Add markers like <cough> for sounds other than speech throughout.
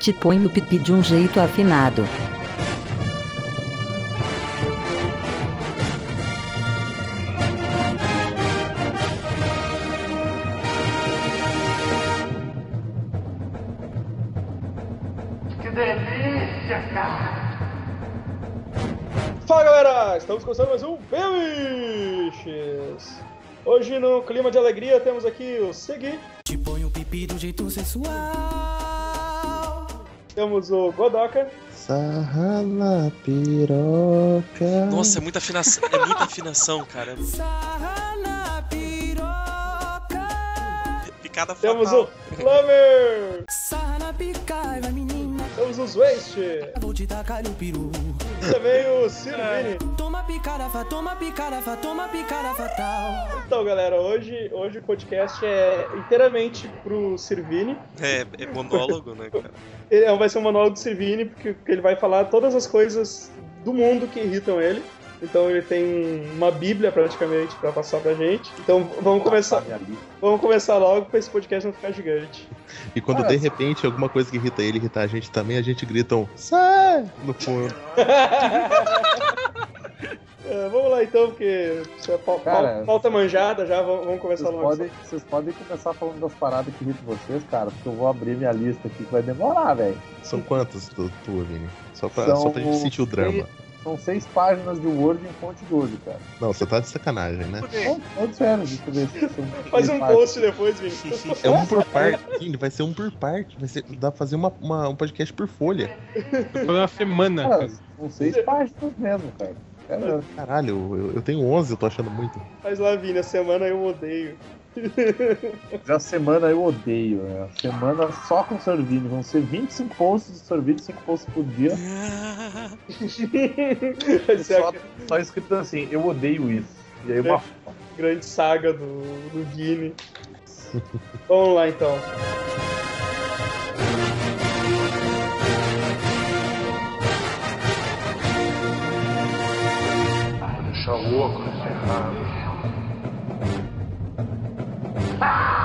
Te põe o pipi de um jeito afinado. Que delícia, cara! Fala galera, estamos começando mais um Bemiches! Hoje no clima de alegria temos aqui o Segui, Te põe o pipi do jeito sensual. Temos o Godoka, Sarra na piroca. Nossa, é muita afinação, é muita afinação, cara. Sarra na piroca. Picada temos fatal. o Flamer, Sarra na o Zwaste Vou te tacar o peru. também o Sirvini. Toma picada, fa, toma picada, fa, toma picada fatal. Então galera, hoje, hoje o podcast é inteiramente pro Sirvini. É, é monólogo, né, cara? Ele vai ser um monólogo do Sirvini, porque ele vai falar todas as coisas do mundo que irritam ele. Então ele tem uma bíblia praticamente pra passar pra gente. Então vamos começar, vamos começar logo pra esse podcast não ficar gigante. E quando de repente alguma coisa que irrita ele irrita a gente também, a gente grita um sai no fundo. <laughs> É, vamos lá então, porque isso é pau- Cara, pau- pauta manjada já, vamos, vamos começar Vocês logo. podem, vocês podem começar falando das paradas que irritam vocês, cara, porque eu vou abrir minha lista aqui que vai demorar, velho. São quantas tu, tua, Vini? Só pra, São só pra gente sentir o drama. seis- São seis páginas de Word em fonte Word, cara. Não, você tá de sacanagem, né? Sério, eu ver se são <laughs> Faz um post depois, Vini. É um por parte, Vini, vai ser um por parte. Vai ser, dá pra fazer uma, uma- um podcast por folha. Foi uma semana. Cara, cara. são seis páginas mesmo, cara. Cara, Caralho, eu, eu tenho 11, eu tô achando muito. Faz lá, Vini, a semana eu odeio. A semana eu odeio, né? A semana só com Sorvini. Vão ser 25 posts de Sorvini, 5 posts por dia. <laughs> Só, a só escrito assim, eu odeio isso. E aí uma grande saga do, do Vini. <laughs> Vamos lá então. Deixa louco, ferrado. Dá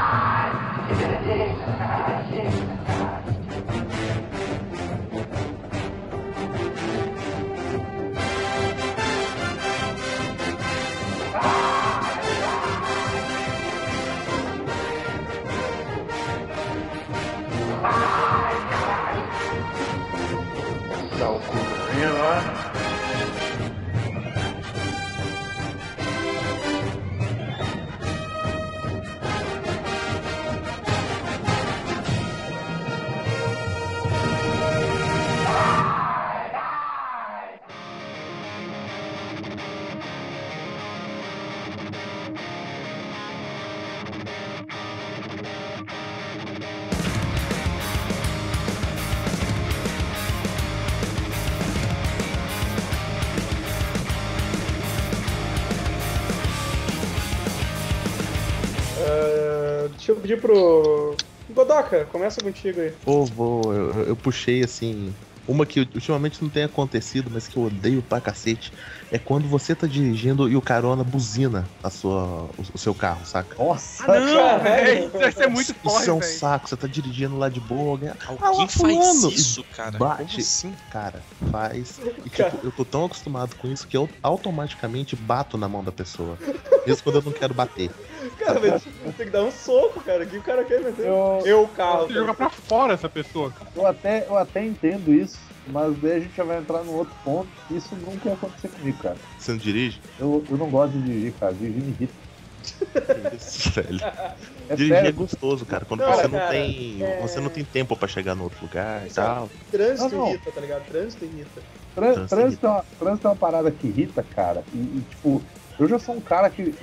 pedir pro. Godoka, começa contigo aí. Ô, vou, eu, eu puxei assim. Uma que ultimamente não tem acontecido, mas que eu odeio pra cacete, é quando você tá dirigindo e o carona buzina a sua, o, o seu carro, saca? Nossa, Ah, não, velho. Isso vai ser muito Isso forte, é um velho. saco, você tá dirigindo lá de boa, alguém. Alguém Ah, faz isso, cara? bate. Como assim? Cara, faz. E Cara. tipo, eu tô tão acostumado com isso que eu automaticamente bato na mão da pessoa. Mesmo quando eu não quero bater. Cara, mas tem que dar um soco, cara. O que o cara quer meter? Eu- Eu, o carro. Você jogar pra fora essa pessoa, cara. Eu até, eu até entendo isso, mas daí a gente já vai entrar num outro ponto. Isso nunca ia acontecer comigo, cara. Você não dirige? Eu, eu não gosto de dirigir, cara. Dirigir me irrita. Isso, velho. É Dirigir é sério. gostoso, cara. Quando Não, você não cara, tem. é- Você não tem tempo pra chegar no outro lugar e Exato. tal. Trânsito Não, não. irrita, tá ligado? Trânsito irrita. Trânsito Trânsito é, uma, trânsito é uma parada que irrita, cara. E, e, tipo, eu já sou um cara que,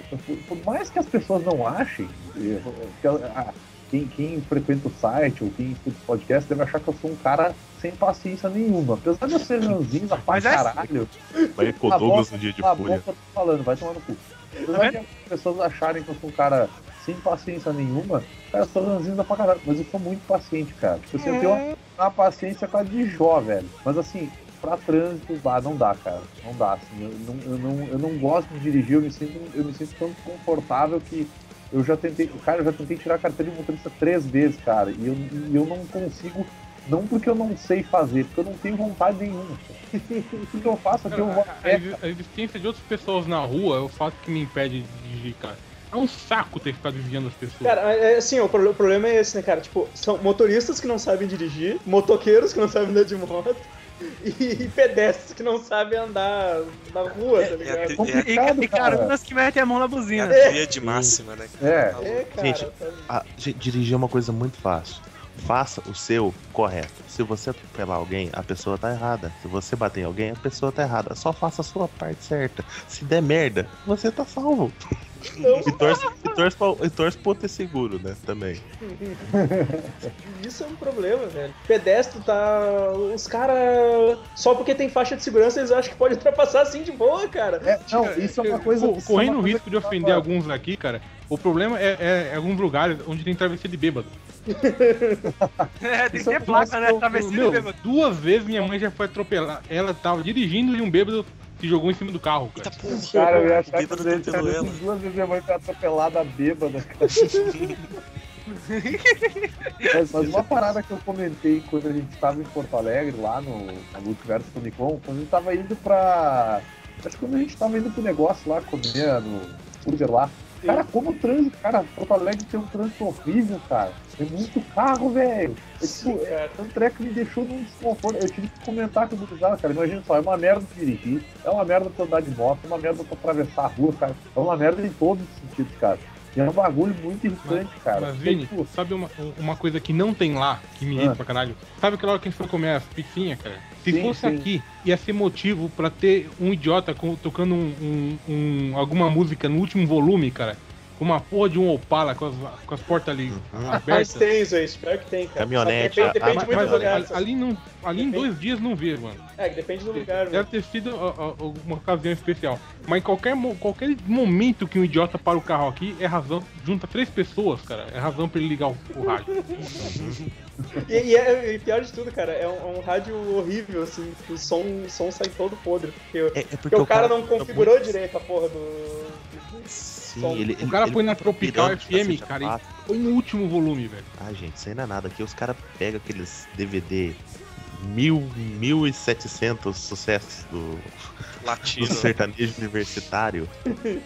por- mais que as pessoas não achem, eh, que a- a- quem, quem frequenta o site ou quem escuta o podcast deve achar que eu sou um cara sem paciência nenhuma. Apesar de eu ser ranzinza pra Mas é assim. caralho. Vai com o Douglas no dia de a folha. boca eu tô falando, vai tomar no cu. Tá Apesar de as pessoas acharem que eu sou um cara sem paciência nenhuma, cara, eu sou ranzinza pra caralho. Mas eu sou muito paciente, cara. Tipo assim, eu tenho uma, uma paciência quase de Jó, velho. Mas assim, pra trânsito, ah, não dá, cara. Não dá, assim. Eu não, eu não, eu não gosto de dirigir, eu me sinto, eu me sinto tão confortável que eu já tentei, cara, eu já tentei tirar a carteira de motorista três vezes, cara, e eu, e eu não consigo Não porque eu não sei fazer, porque eu não tenho vontade nenhuma. <laughs> Tudo que eu faço aqui eu vou a A, a existência de outras pessoas na rua é o fato que me impede de dirigir, cara. É um saco ter que ficar vigiando as pessoas. Cara, é, assim, o, pro- o problema é esse, né, cara? Tipo, são motoristas que não sabem dirigir, motoqueiros que não sabem andar de moto e, pedestres que não sabem andar na rua, tá É a, ligado? tri- E, complicado, e cara. carunas que metem a mão na é buzina. a tríade máxima, né? É. É, cara. Gente, sabe? Ah, gente, dirigir é uma coisa muito fácil. Faça o seu correto. Se você atropelar alguém, a pessoa tá errada. Se você bater em alguém, a pessoa tá errada. Só faça a sua parte certa. Se der merda, você tá salvo. Não, E torce, e torce, pra, e torce pra ter seguro, né? Também. <laughs> Isso é um problema, velho. Pedestre tá. Os caras. Só porque tem faixa de segurança, eles acham que pode ultrapassar assim de boa, cara. É, não, isso é uma coisa. É Correndo o coisa risco de que ofender alguns aqui, cara, o problema é, é, é alguns lugares onde tem travessia de bêbado. <laughs> É, tem que é ter placa, né? Travessia Meu, bêbado. duas vezes minha mãe já foi atropelar. Ela tava dirigindo e um bêbado se jogou em cima do carro, Eita cara. porra, Cara, eu ia achar que bêbado atropelou ela. duas vezes minha mãe foi atropelada bêbada. cara. mas, <laughs> mas uma parada que eu comentei quando a gente estava em Porto Alegre, lá no, no Multiverso Comic Con, quando a gente tava indo pra. Acho que quando a gente tava indo pro negócio lá, comer no burger lá. Cara, como o trânsito, cara, Porto Alegre tem um trânsito horrível, cara. Tem muito carro, velho. É, tipo, é um treco que me deixou num desconforto. Eu tive que comentar com o gurizada, cara. Imagina só, é uma merda dirigir, é uma merda pra andar de moto, é uma merda pra atravessar a rua, cara. É uma merda em todos os sentidos, cara. É um bagulho muito irritante, cara. Mas, Vini, tipo, sabe uma, uma coisa que não tem lá, que me irrita Ah. pra caralho? Sabe aquela hora que a gente foi comer as pizzinhas, cara? Se Sim, fosse sim. aqui, ia ser motivo pra ter um idiota tocando um, um- um- alguma música no último volume, cara. Com uma porra de um Opala com as, com as portas ali Uhum. Mas abertas. tem, Zé, espero que tem, cara. Caminhonete, Depende, depende Mas do lugar. ali, ali não, ali em dois dias não vê, mano. É, que depende do lugar, Deve velho. ter sido alguma ocasião especial. Mas em qualquer, qualquer momento que um idiota para o carro aqui, é razão. Junta três pessoas, cara. É razão pra ele ligar o, o rádio. E, e é, e pior de tudo, cara, é um, é um rádio horrível, assim, o som, o som sai todo podre. Porque, É, é porque, porque o cara não tá configurou muito- direito a porra do. Sim, som. ele, O cara ele- põe na ele Tropical FM, cara, e põe no último volume, velho. Ah, gente, isso aí não é nada. Aqui os caras pegam aqueles DVD mil, 1700 sucessos do, do Latino. sertanejo universitário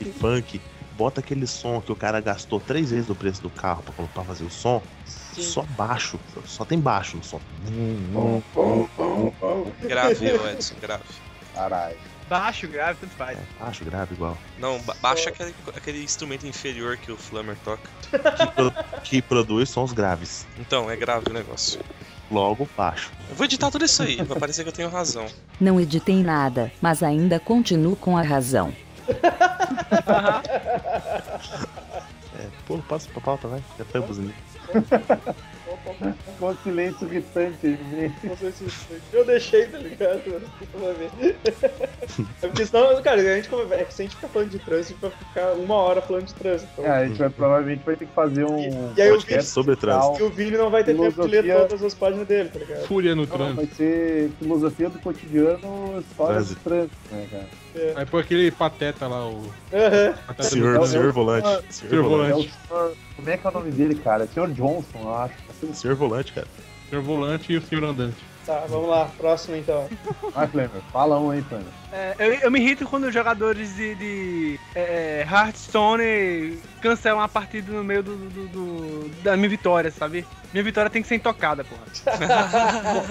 e funk. Bota aquele som que o cara gastou três vezes o preço do carro pra, pra fazer o som. Só baixo. Só tem baixo no som. Grave, Edson, grave. caralho. Baixo, grave, tanto faz. É, baixo, grave igual. Não, ba baixa aquele, aquele instrumento inferior que o Flammer toca. Que, pro- que produz sons graves. Então, é grave o negócio. Logo, baixo. Eu vou editar tudo isso aí, vai parecer que eu tenho razão. Não editei nada, mas ainda continuo com a razão. É, pô, passa pra pauta, vai. Já foi buzininho. <laughs> <laughs> Com silêncio irritante. Não sei se eu deixei, tá ligado? É porque senão, cara, a gente, é que se a gente ficar falando de trânsito, a gente vai ficar uma hora falando de trânsito. Então, É, a gente vai provavelmente vai ter que fazer um. E- e aí eu vi- É sobre trânsito. E o Vini não vai ter tempo de ler Filosofia- todas as páginas dele, tá ligado? Fúria no Não, trânsito. vai ser filosofia do cotidiano, história do trânsito, né, cara? Aí põe aquele pateta lá, o. Pateta Senhor, do- senhor volante. Senhor Senhor volante. É o senhor. Como é que é o nome dele, cara? Senhor Johnson, eu acho. Senhor volante, cara. senhor volante e o senhor andante. Tá, vamos lá, próximo então. Vai, Flamer, fala um aí, Flamer. É, eu, eu me irrito quando os jogadores de, de é, Hearthstone cancelam a partida no meio do, do- do- da minha vitória, sabe? Minha vitória tem que ser intocada, porra.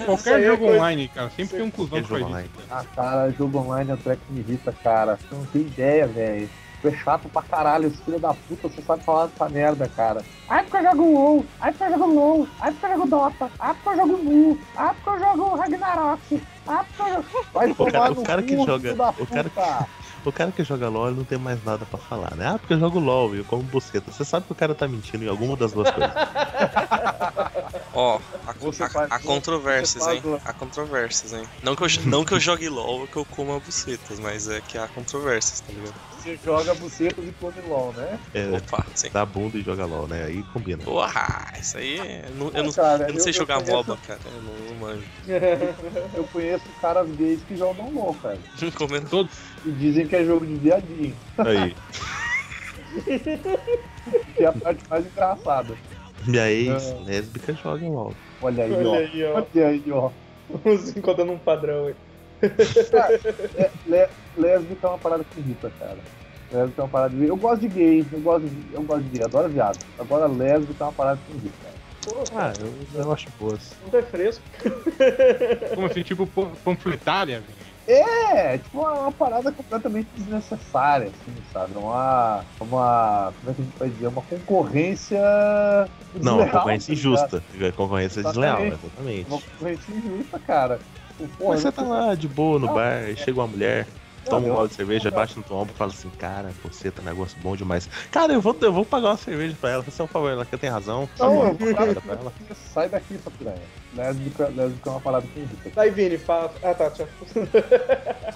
Qualquer é jogo coisa- online, cara, sempre tem um cuzão que Jogo faz online. isso. Ah, cara, jogo online é um treco que me irrita, cara. Você não tem ideia, velho. Tu é chato pra caralho, esse filho da puta, você sabe falar dessa merda, cara. Ai, porque eu jogo WoW, ai, porque eu jogo LoL, ai, porque eu jogo Dota, ai, porque eu jogo Mu, ai, porque eu jogo Ragnarok, ai, porque eu jogo... <laughs> Vai O tomar cara- no o cara que cu, joga- filho da o cara que-. O cara que joga LOL não tem mais nada pra falar, né? Ah, porque eu jogo LOL e eu como buceta. Você sabe que o cara tá mentindo em alguma das duas coisas. <laughs> Ó, há, Você há- controvérsias, hein? o- Há controvérsias, hein? Não que, eu, não que eu jogue LOL ou que eu coma bucetas, mas é que há controvérsias, tá ligado? Você joga bucetas e come LOL, né? É, Opa, sim. dá bunda e joga LOL, né? Aí combina. Porra, isso aí é. Eu não, eu não, Cara, eu não sei eu- jogar conheço- MOBA, cara. Eu não, não manjo. <laughs> Eu conheço caras gays que jogam LOL, cara. <laughs> Comendo. Todos. E dizem que é jogo de viadinho. Aí. <laughs> Que é a parte mais engraçada. Minha ex É. lésbica joga LOL. Olha aí, Olha ó. aí, ó. Olha aí, ó. Vamos encontrando um padrão aí. É, lé- lésbica é uma parada que irrita, cara. Lésbica é uma parada de... Eu gosto de gay, eu gosto de, eu gosto de gay, adoro viado. Agora lésbica é uma parada que irrita, cara. Pô, Ah, eu, eu acho boas. não é fresco. <laughs> Como assim, tipo pan- panfletária, velho? É, tipo uma, uma parada completamente desnecessária, assim, sabe? Uma, uma. Como é que a gente vai dizer? Uma concorrência. Não, desleal, concorrência tá injusta. Concorrência Exatamente. desleal, exatamente. Uma concorrência injusta, cara. Porra, Mas você tá lá de boa no bar, aí chega uma mulher, toma um balde de cerveja, bate no teu ombro e fala assim, cara, você tá um negócio bom demais. Cara, eu vou, eu vou pagar uma cerveja pra ela, você é um favor, ela que tem razão. Não. Sai daqui, sua piranha. Lésbica, lésbica é uma parada que irrita. Daí, Vini, fala. Ah, tá, tchau. <laughs>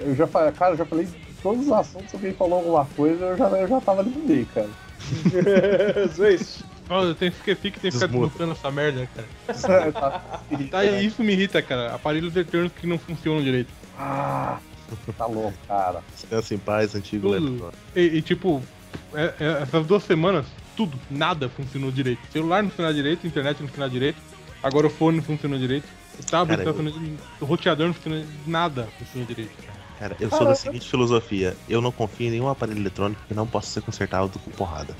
Eu já falei, cara, eu já falei de todos os assuntos, se alguém falou alguma coisa, eu já, eu já tava ali no meio, cara. <laughs> Zwist. Nossa, eu tenho que tem que ficar Desmuta. desmutando essa merda, cara. Tá- <laughs> Tá, isso me irrita, cara. Aparelhos eletrônicos que não funcionam direito. Ah, tá louco, cara. Descansa em paz, antigo Tudo. E, e, tipo, é- é- essas duas semanas, tudo, nada funcionou direito. O celular não funcionava direito, a internet não funcionava direito, agora o fone não funcionou direito, o tablet Cara, não funcionou direito, o roteador não funcionou nada funcionou direito. Cara. Eu sou da seguinte filosofia: eu não confio em nenhum aparelho eletrônico que não possa ser consertado com porrada.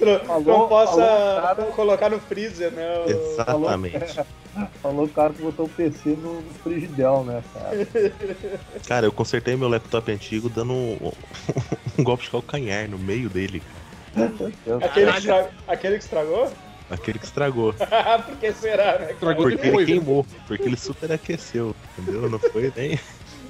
Não, Falou- não possa falou, cara. colocar no freezer, né? <laughs> Exatamente. Falou o cara que botou o PC no, frigidel, né, cara? Cara, eu consertei meu laptop antigo dando um, um <laughs> golpe de calcanhar no meio dele, Aquele que, estra- aquele que estragou? aquele que estragou. <laughs> Por que será, né? Estragou Porque ele depois, né? queimou, porque ele superaqueceu, entendeu? Não foi <laughs> nem.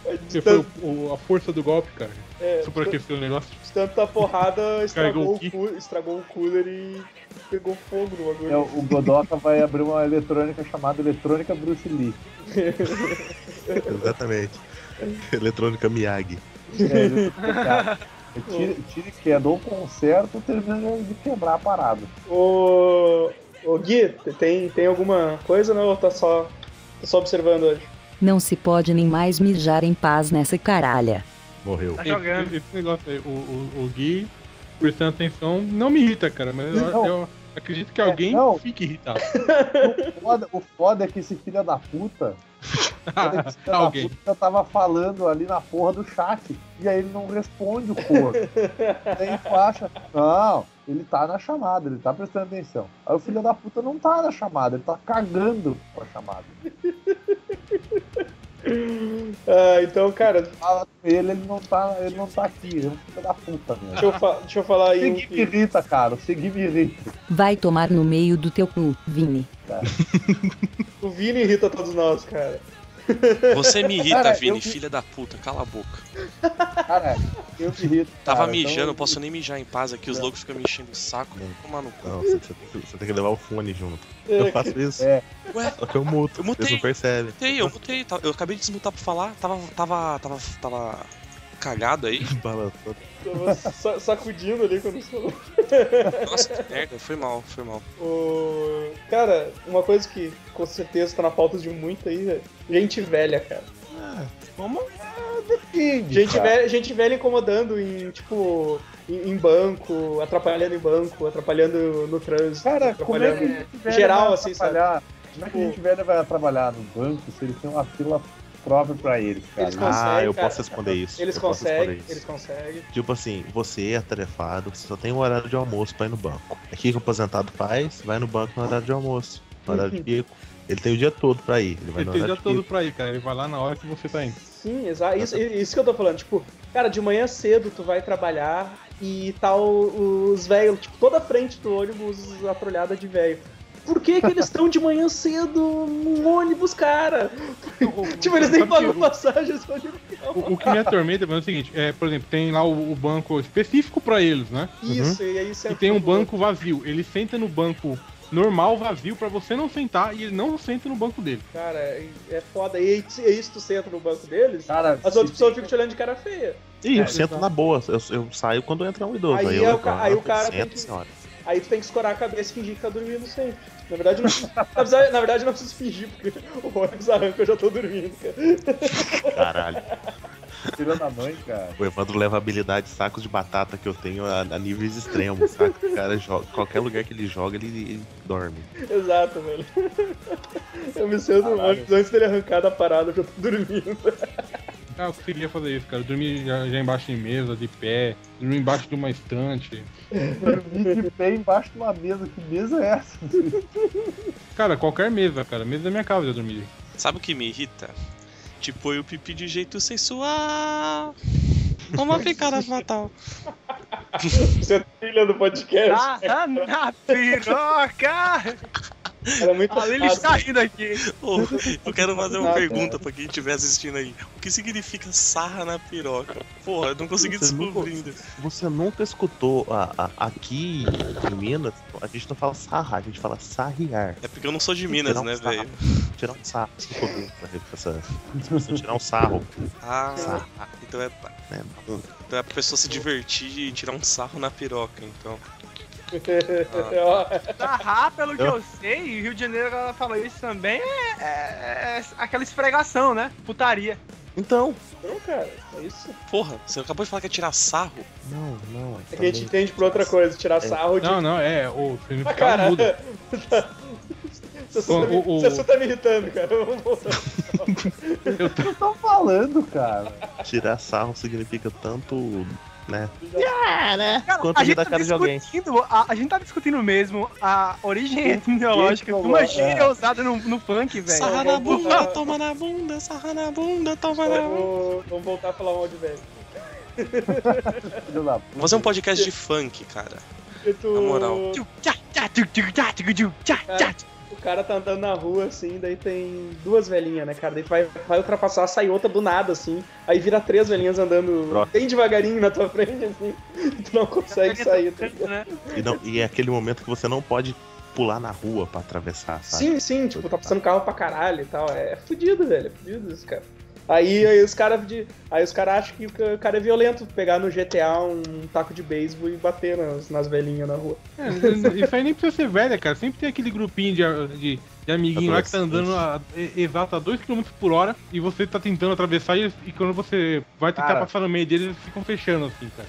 Porque foi o- o- a força do golpe, cara. É, Superaqueceu o negócio. de tanta porrada, <laughs> estragou o, o cu- estragou o cooler e pegou fogo no bagulho. É, o Godoka vai abrir uma eletrônica chamada Eletrônica Bruce Lee. <laughs> Exatamente. Eletrônica Miyagi. É, ele- cara, tira, tira e queda ou conserta termina de quebrar a parada. Ô, ô Gui, tem, tem alguma coisa não? Ou tá só, tá só observando hoje? Não se pode nem mais mijar em paz nessa caralha. Morreu. Tá Esse, jogando. esse negócio aí, o, o, o Gui, prestando atenção, não me irrita, cara, mas eu, eu acredito que alguém não. fique irritado. <laughs> O foda, o foda é que esse filho da puta. Da <laughs> alguém. puta tava falando ali na porra do chat. E aí ele não responde o corpo. Daí tu acha, não, ele tá na chamada, ele tá prestando atenção. Aí o filho da puta não tá na chamada, ele tá cagando com a chamada. <laughs> Ah, então, cara, Fala com ele, ele não tá, ele não tá aqui, ele é um filho da puta mesmo. deixa eu, deixa eu falar aí um Segui me que... irrita, cara. Segui me irrita. Vai tomar no meio do teu cu, Vini. <laughs> O Vini irrita todos nós, cara. Você me irrita, Cara, Vini, eu- filha da puta, cala a boca. Cara, eu me irrito. Tava cara, mijando, então- não posso nem mijar em paz aqui, os Não. loucos ficam me enchendo o saco. Toma no cu. Não, você, você- você tem que levar o fone junto. Eu faço isso. É. Ué, Só que eu muto. Eu mutei. Eles não percebem. mutei, eu mutei. tá- Eu acabei de desmutar pra falar, tava. tava. tava. tava cagado aí. <laughs> Balançou. Tava sa- sacudindo ali quando você falou. Nossa, que merda, foi mal, foi mal. O... Cara, uma coisa que com certeza tá na pauta de muito aí, velho. Gente velha, cara. Como? Depende, Gente cara. velha, gente velha incomodando em, tipo, em, em banco, atrapalhando em banco, atrapalhando no trânsito. Cara, como é que geral, assim, sabe? trabalhar? Como é que a gente velha vai trabalhar no banco se eles têm uma fila própria pra eles, cara? Eles Ah, eu cara. posso responder isso. Eles eu conseguem, isso. eles conseguem. Tipo assim, você é atarefado, você só tem um horário de almoço pra ir no banco. Aqui que o aposentado faz, vai no banco no horário de almoço, no horário de pico. Ele tem o dia todo pra ir. Ele vai Ele no tem o dia todo pico. pra ir, cara. Ele vai lá na hora que você tá indo. Sim, exato. Isso, isso que eu tô falando. Tipo, cara, de manhã cedo tu vai trabalhar e tá o- os velhos, tipo, toda a frente do ônibus atrolhada de velho. Por que, que eles estão de manhã cedo no ônibus, cara? <laughs> Tipo, eles nem pagam que o- passagem, só de O, o que me atormenta é o seguinte, é, por exemplo, tem lá o, o banco específico pra eles, né? Isso, e aí você E tem um banco vazio. Ele senta no banco normal, vazio, pra você não sentar e ele não senta no banco dele. Cara, é é foda. E aí, é isso, tu senta no banco deles, Cara, as outras pessoas ficam te olhando de cara feia. Ih, eu É, sento exato. na boa. Eu, eu saio quando entra um idoso. Aí Aí, é eu aí o cara tem Senta, que- senhora. Aí tu tem que escorar a cabeça e fingir que tá dormindo sempre. Na verdade, não, na verdade, não preciso fingir, porque o ônibus arranca eu já tô dormindo, cara. Caralho. Tirando a mãe, cara. O Evandro leva a habilidade de sacos de batata que eu tenho a, a níveis extremos, saca? O cara joga. Qualquer lugar que ele joga, ele, ele dorme. Exato, velho. Eu me Caralho. ônibus antes dele arrancar da parada, eu já tô dormindo. Ah, eu conseguia fazer isso, cara. Eu dormi já, já embaixo de mesa, de pé, dormi embaixo de uma estante. Dormir de pé embaixo de uma mesa. Que mesa é essa? Cara, qualquer mesa, cara. Mesa da minha casa eu dormi. Sabe o que me irrita? Te põe o pipi de jeito sensual. Uma picada fatal. Você é trilha do podcast. Ah, na piroca! Era muito Ali ele está rindo aqui. Ô, eu quero fazer uma Nada. pergunta pra quem estiver assistindo aí. O que significa sarra na piroca? Porra, eu não consegui Você nunca- descobrir ainda. Você nunca escutou a- a- aqui em Minas, a gente não fala sarrar, a gente fala sarriar. É porque eu não sou de Minas, um né, velho? Tirar um sarro. se for bem, pra essa- Você tirar um sarro. Ah, Sarra, então é, né? então é pra pessoa se divertir e tirar um sarro na piroca, então. Sarrar, pelo que eu sei, e Rio de Janeiro ela fala isso também, é, é- é aquela esfregação, né? Putaria. Então. Não, cara, é isso. Porra, você acabou de falar que é tirar sarro? Não, não. É que a gente entende por outra coisa, tirar sarro de. Não, não, é. O Ah, significado cara. muda. <laughs> Tá o- você só tá me irritando, cara. Vamos voltar. <laughs> O que estão falando, cara? Tirar sarro significa tanto, né? Cara, Quanto a gente da tá cara de alguém. discutindo, a, a gente tá discutindo mesmo a origem etimológica de uma é. gíria usada no, no funk, velho. Sarra na vou bunda, toma na bunda, sarra na bunda, toma na bunda. Vamos, voltar a falar mal de velho. Vamos <laughs> fazer um podcast de funk, cara. Tu- Na moral. Cara tá andando na rua assim, daí tem duas velhinhas, né, cara? Daí tu vai, vai ultrapassar, sai outra do nada, assim. Aí vira três velhinhas andando Pronto. bem devagarinho na tua frente, assim. E <laughs> tu não consegue sair. Tá ligado? Né? E, não, e é aquele momento que você não pode pular na rua pra atravessar, sabe? Sim, sim, tipo, tá passando carro pra caralho e tal. É fudido, velho. É fudido isso, cara. Aí, aí os caras aí os caras acham que o cara é violento pegar no GTA um taco de beisebol e bater nas, nas velhinhas na rua. É, isso aí nem precisa ser velha, cara. Sempre tem aquele grupinho de, de, de amiguinho lá que tá andando a, exato a 2km por hora e você tá tentando atravessar e, e quando você vai tentar Cara. passar no meio deles, eles ficam fechando assim, cara.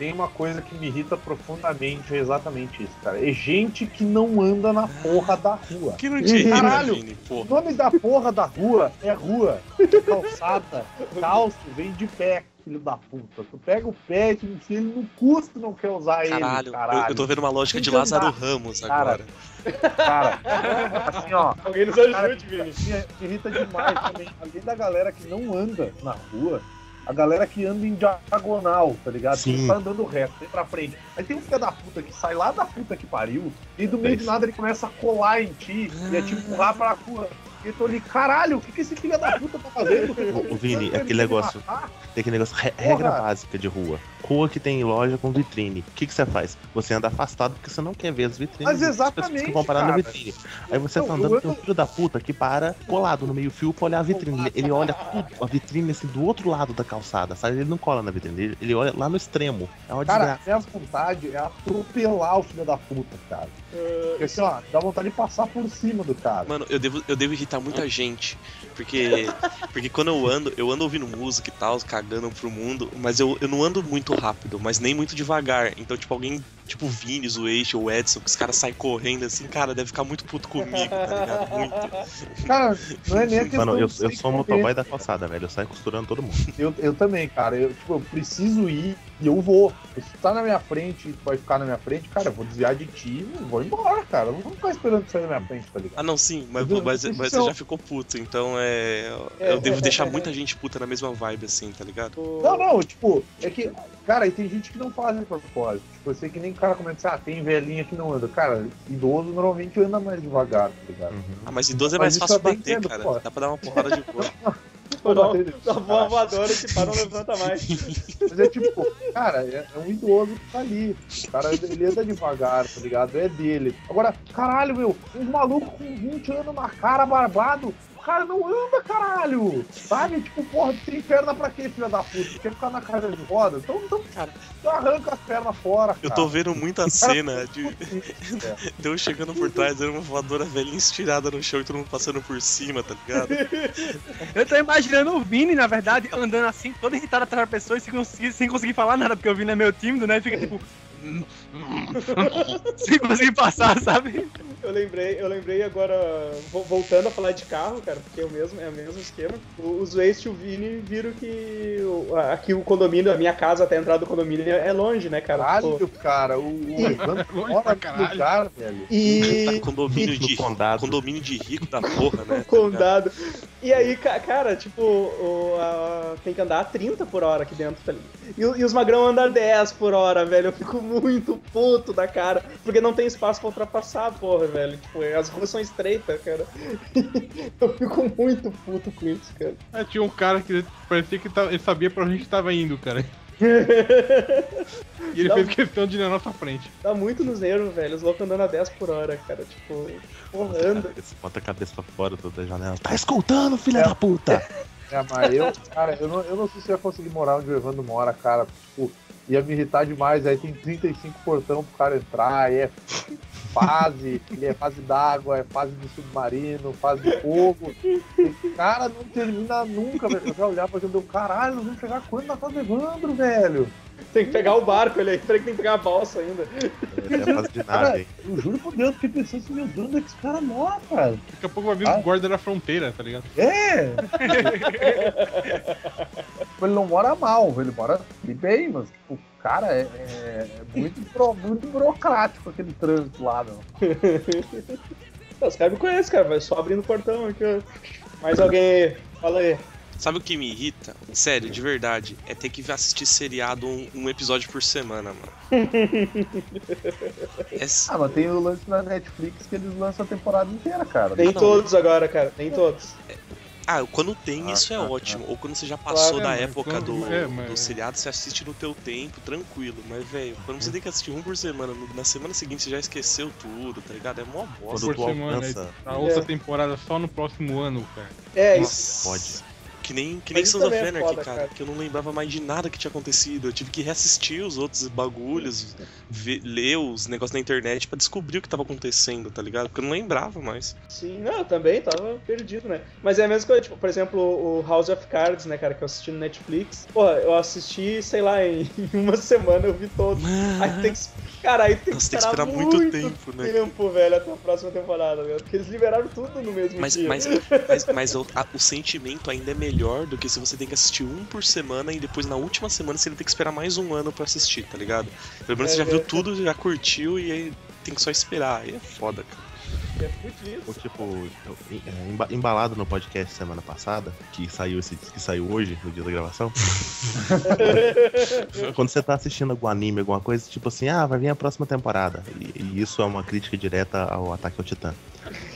Tem uma coisa que me irrita profundamente, é exatamente isso, cara. É gente que não anda na porra da rua. Que não te irrita, Caralho. Vini, O nome da porra da rua é rua, é calçada. Calço vem de pé, filho da puta. Tu pega o pé e tu enfia ele no custo não quer usar Caralho, ele, eu, caralho. eu tô vendo uma lógica de Lázaro andar. Ramos Cara, agora. Cara, assim, ó, Alguém nos Cara, ajude, Vini. me, me irrita demais também. Além da galera que não anda na rua, a galera que anda em diagonal, tá ligado? Sim. Que tá andando reto, vem pra frente. Aí tem um filho da puta que sai lá da puta que pariu, e do meio de nada ele começa a colar em ti e a te empurrar pra rua. E eu tô ali, caralho, o que, que esse filho da puta tá fazendo? Ô, Vini, Ele aquele negócio-? Tem aquele negócio, re- Porra. regra básica de rua. Rua que tem loja com vitrine. O que, que você faz? Você anda afastado porque você não quer ver as vitrines. Mas que exatamente, vão parar na cara. vitrine. Aí você tá eu andando, tem um filho da puta que para colado no meio-fio pra olhar a vitrine. Ele, ele olha tudo, a vitrine assim do outro lado da calçada, sabe? Ele não cola na vitrine, ele, ele olha lá no extremo. É uma Cara, desgraça. minha vontade é atropelar o filho da puta, cara. Porque assim, ó, dá vontade de passar por cima do cara. Mano, eu devo, eu devo irritar muita gente. Porque, <laughs> porque quando eu ando, eu ando ouvindo música e tal, cagando pro mundo, mas eu, eu não ando muito rápido, mas nem muito devagar. Então, tipo, alguém, tipo o Vini, o Eixo, o Edson, que os caras saem correndo assim, cara, deve ficar muito puto comigo, tá ligado? Muito. Cara, não é nem a questão Mano, eu, eu sou o correndo. motoboy da calçada, velho. Eu saio costurando todo mundo. Eu, eu também, cara. Eu, tipo, eu preciso ir e eu vou. Se tu tá na minha frente e tu vai ficar na minha frente, cara, eu vou desviar de ti e vou embora, cara. Eu não vou ficar esperando sair na minha frente, tá ligado? Ah, não, sim, mas, Entendeu? mas, mas você Então- já ficou puto, então é. É, Eu devo é, deixar é, muita gente puta na mesma vibe, assim, tá ligado? Não, não, tipo, é que, cara, e tem gente que não faz de propósito. Tipo, eu sei que nem o cara assim, ah, tem velhinha que não anda. Cara, idoso normalmente anda mais devagar, tá ligado? Ah, mas idoso é Mas mais isso fácil bater, entendo, cara. pô. Dá pra dar uma porrada de boa. <laughs> Pô, dá dá uma voadora que para não levanta mais. <laughs> Mas é tipo, cara, é, é um idoso que tá ali. O cara, ele anda devagar, tá ligado? É dele. Agora, caralho, meu, um maluco com 20 anos na cara, barbado, cara não anda, caralho. Sabe? Tipo, porra, tu tem perna pra quê, filha da puta? Quer ficar na cadeira de roda? Então, então, Cara. arranca as pernas fora, cara. Eu tô vendo muita cena de, É. de eu chegando por trás, era uma voadora velhinha estirada no chão e todo mundo passando por cima, tá ligado? <laughs> Eu tô imaginando o Vini, na verdade, andando assim, todo irritado atrás da pessoa e sem conseguir, sem conseguir falar nada, porque o Vini é meio tímido, né? Fica tipo. <laughs> sem conseguir passar, sabe? Eu lembrei, eu lembrei agora, vo- voltando a falar de carro, cara, porque é o mesmo, é o mesmo esquema. Os Waste e o Vini viram que aqui o condomínio, a minha casa até a entrada do condomínio é é longe, né, cara? Caralho, Pô, cara, o, o Evandro Longe mora caralho. lugar, velho. E Condomínio <laughs> No de, condado. condomínio de rico da porra, né? tá <laughs> condado. E aí, ca- cara, tipo, o- a- tem que andar a 30 por hora aqui dentro, tá? E, e os magrão andam 10 por hora, velho. Eu fico muito puto da cara. Porque não tem espaço pra ultrapassar, porra, velho. Tipo, as ruas são estreitas, cara. <laughs> Eu fico muito puto com isso, cara. Ah, tinha um cara que parecia que tava- ele sabia pra onde a gente tava indo, cara. <laughs> E ele Não. fez questão de ir na nossa frente. Dá muito nos nervos, velho. Os loucos andando a 10 por hora, cara. Tipo, porra, anda. <laughs> Cabeça- Bota a cabeça pra fora da janela. Tá escutando, filha da puta? É, mas eu, cara, eu não, eu não sei se eu ia conseguir morar onde o Evandro mora, cara. Tipo, ia me irritar demais. Aí tem 35 portão pro cara entrar, é fase, <laughs> e é fase d'água, é fase de submarino, fase de fogo. E, cara, não termina nunca, velho. Eu já olhava pra gente, caralho, nós vamos chegar quando na do Evandro, velho? Tem que pegar o barco, ele aí. Peraí que tem que pegar a balsa ainda. É a fase de nave, hein? eu juro por Deus, eu fiquei pensando assim, meu Deus, onde é que esse cara mora, cara? Daqui a pouco vai vir Ah. os guarda da fronteira, tá ligado? É! ele não mora mal, ele mora bem, mas, tipo, cara, é, é- é muito, buro- muito burocrático aquele trânsito lá, meu. Os caras me conhecem, cara. Vai só abrindo o portão aqui, ó. Mais alguém aí? Fala aí. Sabe o que me irrita? Sério, de verdade, é ter que assistir seriado um, um episódio por semana, mano. <laughs> É Ah, mas tem o lance na Netflix que eles lançam a temporada inteira, cara. Não. todos agora, cara. Nem todos. Ah, quando tem, Ah, isso é tá, ótimo. Ou quando você já passou Claro, da é, época do, é, mas- do seriado, você assiste no teu tempo, tranquilo. Mas, velho, quando você tem que assistir um por semana, na semana seguinte você já esqueceu tudo, tá ligado? É mó bosta. Por semana, alcança. A outra É. temporada só no próximo ano, cara. É, Nossa, isso. pode. Que nem, que nem Sons of é Anarchy, foda, cara, cara. que eu não lembrava mais de nada que tinha acontecido. Eu tive que reassistir os outros bagulhos, ver- ler os negócios na internet pra descobrir o que tava acontecendo, tá ligado? Porque eu não lembrava mais. Sim, não, eu também tava perdido, né? Mas é a mesma coisa, tipo, por exemplo, o House of Cards, né, cara, que eu assisti no Netflix. Porra, eu assisti, sei lá, em <laughs> uma semana eu vi todos. Aí tem que. Cara, aí tem que Nossa, tem que esperar, esperar muito tempo, né? tempo, velho, até a próxima temporada, velho. Porque eles liberaram tudo no mesmo Mas, dia. mas, <laughs> mas, mas o, a- o sentimento ainda é melhor do que se você tem que assistir um por semana e depois na última semana você tem que esperar mais um ano pra assistir, tá ligado? Pelo menos É, você já viu é. tudo, já curtiu e aí tem que só esperar. Aí é foda, cara. É fudido. Ou tipo, é, emba- embalado no podcast semana passada, que saiu esse que saiu hoje, no dia da gravação. <laughs> Quando você tá assistindo algum anime, alguma coisa, tipo assim, ah, vai vir a próxima temporada. E, e isso é uma crítica direta ao Ataque ao Titã.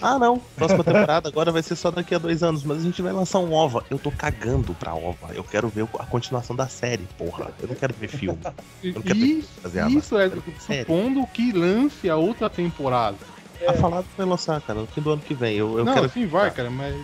Ah, não, próxima temporada agora vai ser só daqui a dois anos, mas a gente vai lançar um OVA. Eu tô cagando pra OVA. Eu quero ver a continuação da série, porra. Eu não quero ver filme. Eu não quero Isso, isso é supondo que lance a outra temporada. É. A falada Tá vai lançar, cara, no fim do ano que vem. Eu, eu não, quero. assim vai, cara, mas.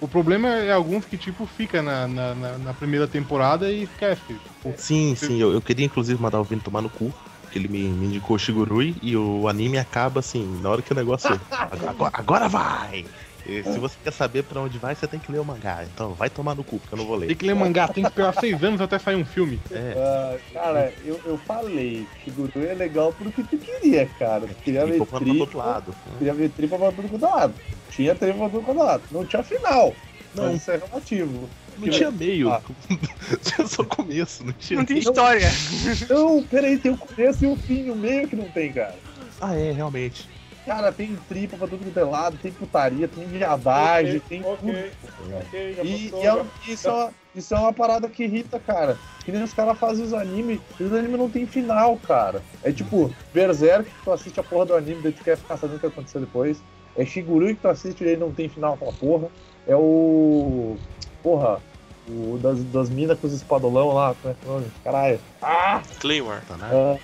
O problema é alguns que, tipo, fica na, na, na- primeira temporada e esquece. Sim, sim, eu, eu queria inclusive mandar o Vini tomar no cu. Porque ele me, me indicou o Shigurui e o anime acaba assim, na hora que o negócio. <laughs> agora, agora vai! E se você quer saber pra onde vai, você tem que ler o mangá. Então vai tomar no cu, porque eu não vou tem ler. que ler mangá, tem que esperar seis anos até sair um filme. É, Ah, cara, eu, eu falei, Shiguru é legal porque tu queria, cara. Tu queria ver ficou pra todo tripa, lado. queria ver tripa pra é lado. Tinha tripa pra é lado. Não tinha final. Não. Mas isso é relativo. Não tinha meio. Ah. <laughs> tinha só começo, não tinha Não tem história. <laughs> Não, peraí, tem o começo e o fim, o meio que não tem, cara. Ah, é, realmente. Cara, tem tripa pra tudo quanto é lado, tem putaria, tem viadagem, Ok, tem ok, tudo. ok, já E, passou, e é- isso, é uma, isso é uma parada que irrita, cara. Que nem os caras fazem os animes, e os animes não tem final, cara. É tipo, Berserk, que tu assiste a porra do anime, daí tu quer ficar sabendo o que aconteceu depois. É Shigurui que tu assiste e aí não tem final aquela porra. É o. Porra, o das, das minas com os espadolão lá, como é que é o nome? Caralho. Ah! Claymore. Tá, né? ah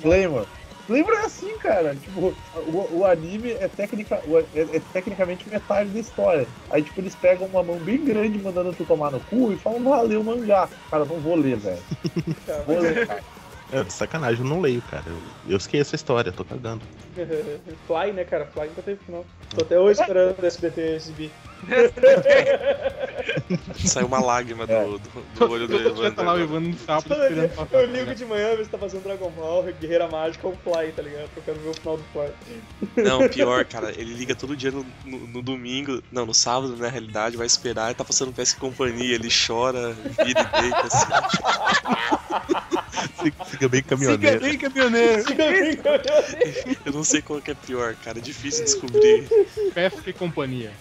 Claymore. Lembra é assim, cara. Tipo, o, o anime é, técnica, o- é, é tecnicamente metade da história. Aí, tipo, eles pegam uma mão bem grande mandando tu tomar no cu e falam, valeu o mangá. Cara, não vou ler, velho. Vou ler, cara. É, sacanagem, eu não leio, cara. Eu, eu esqueço a história, tô cagando. <laughs> Fly, né, cara? Fly nunca teve final. Tô até hoje esperando o SBT exibir. <laughs> Saiu uma lágrima do, do, do olho do dia tá lá o Evandro. Evandro sábado esperando passar. Eu ligo de manhã, ver se tá fazendo Dragon Ball, Guerreira Mágica ou Fly, tá ligado? Eu quero ver o final do Fly. Não, <laughs> pior, cara, ele liga todo dia no, no, no domingo, não, no sábado, na realidade, vai esperar, e tá passando Pesca e Companhia, ele chora, vira e deita, assim. <laughs> Fica, fica bem caminhoneiro. bem, caminhoneiro. Eu não sei qual que é pior, cara, é difícil descobrir. Pesca e companhia.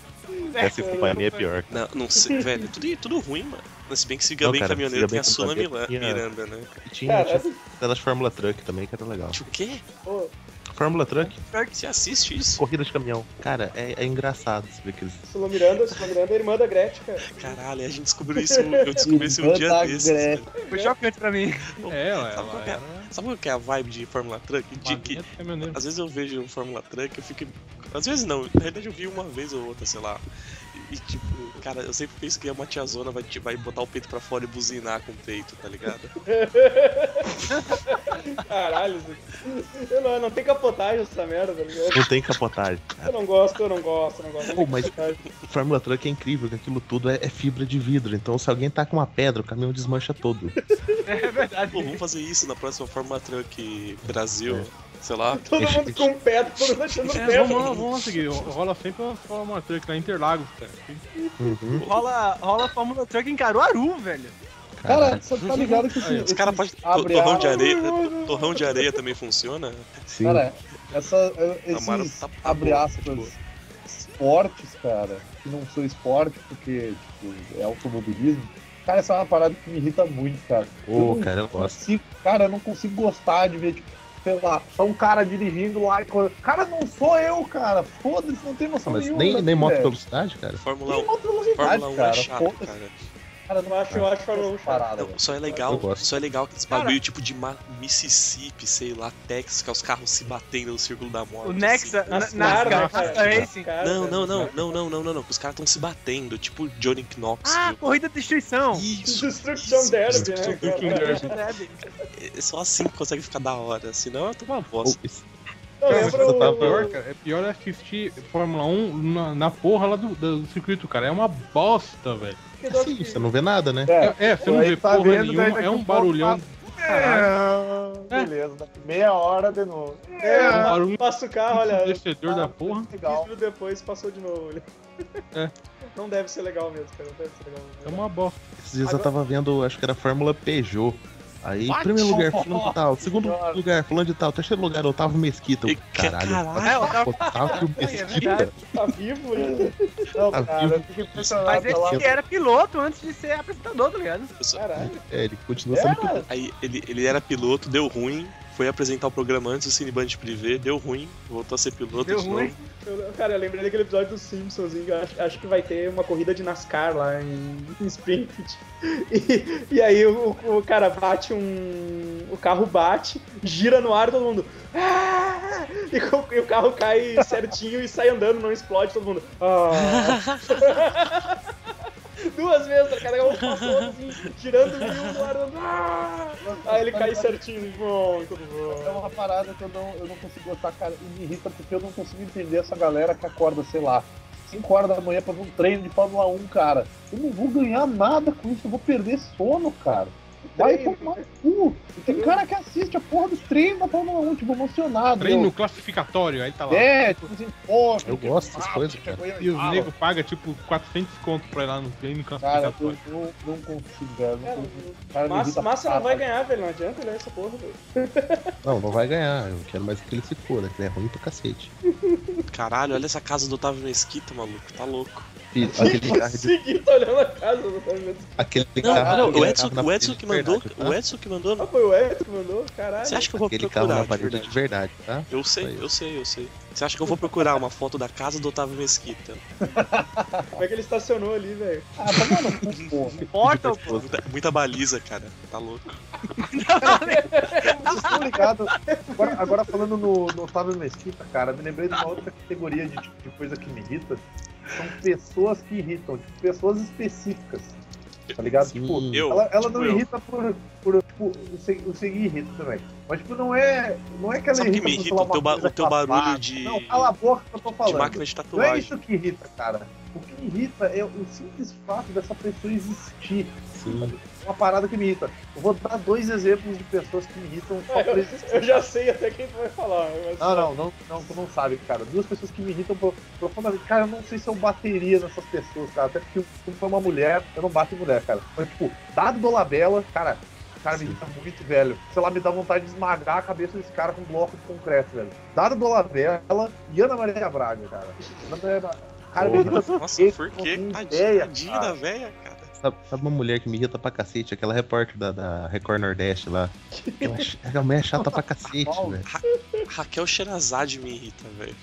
Essa companhia é pior. Não, não sei, velho, tudo, tudo ruim, mano. Mas se bem que Siga Não, bem cara, Caminhoneiro tem a tinha- Miranda, né? E tinha, Cara, tinha aquelas Fórmula Truck também, que era legal. O quê? Pô, Fórmula Truck, Você assiste isso? corrida de caminhão. Cara, é, é engraçado você ver aqueles. Sula Miranda, Sula Miranda é irmã da Gretchen, cara. Caralho, a gente descobriu isso, eu descobri isso um dia desses. Velho. Foi chocante pra mim. É, ela, Sabe qual que é? era Sabe qual que é a vibe de Fórmula Truck? De que, caminhoneiro. às vezes eu vejo um Fórmula Truck, eu fico. Às vezes não, na verdade eu vi uma vez ou outra, sei lá. E, tipo, cara, eu sempre penso que a tiazona vai, vai botar o peito pra fora e buzinar com o peito, tá ligado? <laughs> Caralho, eu não, não tem capotagem essa merda, tá ligado? Não tem capotagem. Eu Cara. não gosto, eu não gosto, eu não gosto. Pô, mas- Capotagem. Fórmula Truck é incrível, que aquilo tudo é, é fibra de vidro. Então, se alguém tá com uma pedra, o caminhão desmancha todo. <laughs> É verdade. Pô, vamos fazer isso na próxima Fórmula Truck Brasil, sei lá. Todo mundo com pedra, todo mundo achando É, pedra. vamos vamos seguir. Rola sempre uma Fórmula Truck lá em Interlagos, cara. Uhum. Rola, rola Fórmula Truck em Caruaru, velho. Cara, você tá ligado que esse, Os caras podem. Torrão de areia. Torrão de areia também funciona? Sim. Cara, essa, Amaro esses tá- tá abre bom, aspas esportes, cara, que não são esporte porque tipo, é automobilismo. Cara, essa é uma parada que me irrita muito, cara. Pô, não cara, eu gosto. consigo, cara, eu não consigo gostar de ver, tipo, sei lá, só um cara dirigindo lá e. Cara, não sou eu, cara. Foda-se, não tem noção Mas nenhuma. nem, nem moto velocidade, cara. Fórmula Nem 1. moto velocidade, Fórmula 1 cara. é chato, Foda-se, cara. Cara. Não Eu acho, eu acho Fórmula 1 essa chato. parada, Não, só é legal, só é legal aqueles bagulho tipo de Mississippi, sei lá, Texas, que é os carros se batendo no círculo da morte. O assim. Nexa, caras, NASCAR, cara? Não, não, não, não, não, não, não, não. Os caras estão se batendo, tipo Johnny Knoxville. Ah, corrida de destruição. Isso, Destruction Derby, né, cara? Derby. É só assim que consegue ficar da hora, senão eu tô uma bosta. Cara, lembro é pior, cara, é pior assistir Fórmula 1 na, na porra lá do, do circuito, cara. É uma bosta, velho. Sim, você não vê nada, né? É, É, você não vê tá porra vendo, nenhuma, é a um pouco barulhão. É, beleza, daqui meia hora de novo. É um barulho Passa o carro, olha. descedor da porra. Legal. 15 minutos depois passou de novo. Ele. É. Não deve ser legal mesmo, cara. Não deve ser legal. É uma bosta. Esses dias eu tava vendo, acho que era Fórmula Peugeot. Aí, primeiro lugar, <laughs> fulano de tal. Segundo Senhora. lugar, fulano de tal. Terceiro lugar, Otávio Mesquita. Eu, E que Caralho, caralho. Otávio Mesquita. Tá vivo, né? Não, Tá cara, vivo. eu fico impressionado Mas pela- ele era piloto antes de ser apresentador, tá ligado? Caralho. É, ele continua sendo piloto. Aí ele, ele era piloto, deu ruim, foi apresentar o programa antes do Cineband Privé, deu ruim, voltou a ser piloto Deu de ruim. novo. Eu- cara, eu lembrei daquele episódio dos Simpsons, hein? Acho, acho que vai ter uma corrida de NASCAR lá em, em Springfield. <laughs> E, e aí o, o cara bate um. O carro bate, gira no ar todo mundo. "Ah!" E, o- e o carro cai certinho e sai andando, não explode todo mundo. "Ah." <laughs> Duas vezes, cada um passou assim, girando mil no ar, dando, "Ah!" Aí ele cai certinho, bom, tudo É bom. uma parada que eu não, eu não consigo gostar, cara. E me irrita porque eu não consigo entender essa galera que acorda, sei lá, 5 horas da manhã pra ver um treino de Fórmula 1, cara. Eu não vou ganhar nada com isso, eu vou perder sono, cara. Vai tomar cu. Tem cara que assiste a porra dos treinos da Fórmula 1, tipo, emocionado. Treino Eu- classificatório, aí tá lá. É, tipo assim, porra. Eu que gosto dessas massa, coisas, cara. E os nego pagam tipo 400 conto pra ir lá no treino Cara, eu classificatório. não, não consigo, velho. Não consigo. Cara, Massa, massa não vai ganhar, velho. Não adianta olhar essa porra, velho. <laughs> Não, não vai ganhar. Eu quero mais que ele se foda, que ele é ruim pra cacete. Caralho, olha essa casa do Otávio Mesquita, maluco, tá louco. Filho, Aquele carro. Consegui, tá olhando a casa. Aquele Não, carro, não, aquele o Edson, carro na o Edson que mandou? verdade, tá? O Edson que mandou? Ah, foi o Edson que mandou? Caralho. Você acha que eu vou Aquele carro procurar? na de parede verdade? de verdade, tá? Eu sei, eu sei, eu sei. Você acha que eu vou procurar uma foto da casa do Otávio Mesquita? <laughs> Como é que ele estacionou ali, velho? Ah, tá mano, pô. Porta, pô. Muita, muita baliza, cara. Tá louco. Vocês estão ligados? Agora, agora falando no, no Otávio Mesquita, cara, me lembrei de uma outra categoria de, de coisa que me irrita. São pessoas que irritam, tipo, pessoas específicas. Tá ligado? Sim. Tipo, Eu, ela, ela tipo não eu. irrita por. por tipo, o Se- o Segui irrita também. Mas, tipo, não é. Não é que ela Sabe o que irrita me por, irrita? O teu ba- o teu barulho de- Não, cala a boca que eu tô De falando. máquina de Não é tatuagem. isso que irrita, cara. O que me irrita é o simples fato dessa pessoa existir. Sim. Uma parada que me irrita. Eu vou dar dois exemplos de pessoas que me irritam por existir. Eu já sei até quem tu vai falar. Mas... Não, não, não, não, tu não sabe, cara. Duas pessoas que me irritam pro- profundamente. Cara, eu não sei se eu bateria nessas pessoas, cara. Até porque como foi uma mulher, eu não bato em mulher, cara. Mas, tipo, dado Dolabella, cara, cara me irrita muito, velho. Sei lá, me dá vontade de esmagar a cabeça desse cara com um bloco de concreto, velho. Dado Dolabella e Ana Maria Braga, cara. Ana Maria Braga. Cara, me irrita Nossa, por quê? Tadinha, ideia, tadinha cara. da véia, cara. Sabe, sabe uma mulher que me irrita pra cacete? Aquela repórter da, da Record Nordeste lá. Ela, é ch- aquela mulher é chata pra cacete, velho. Raquel Sherazade me irrita, velho.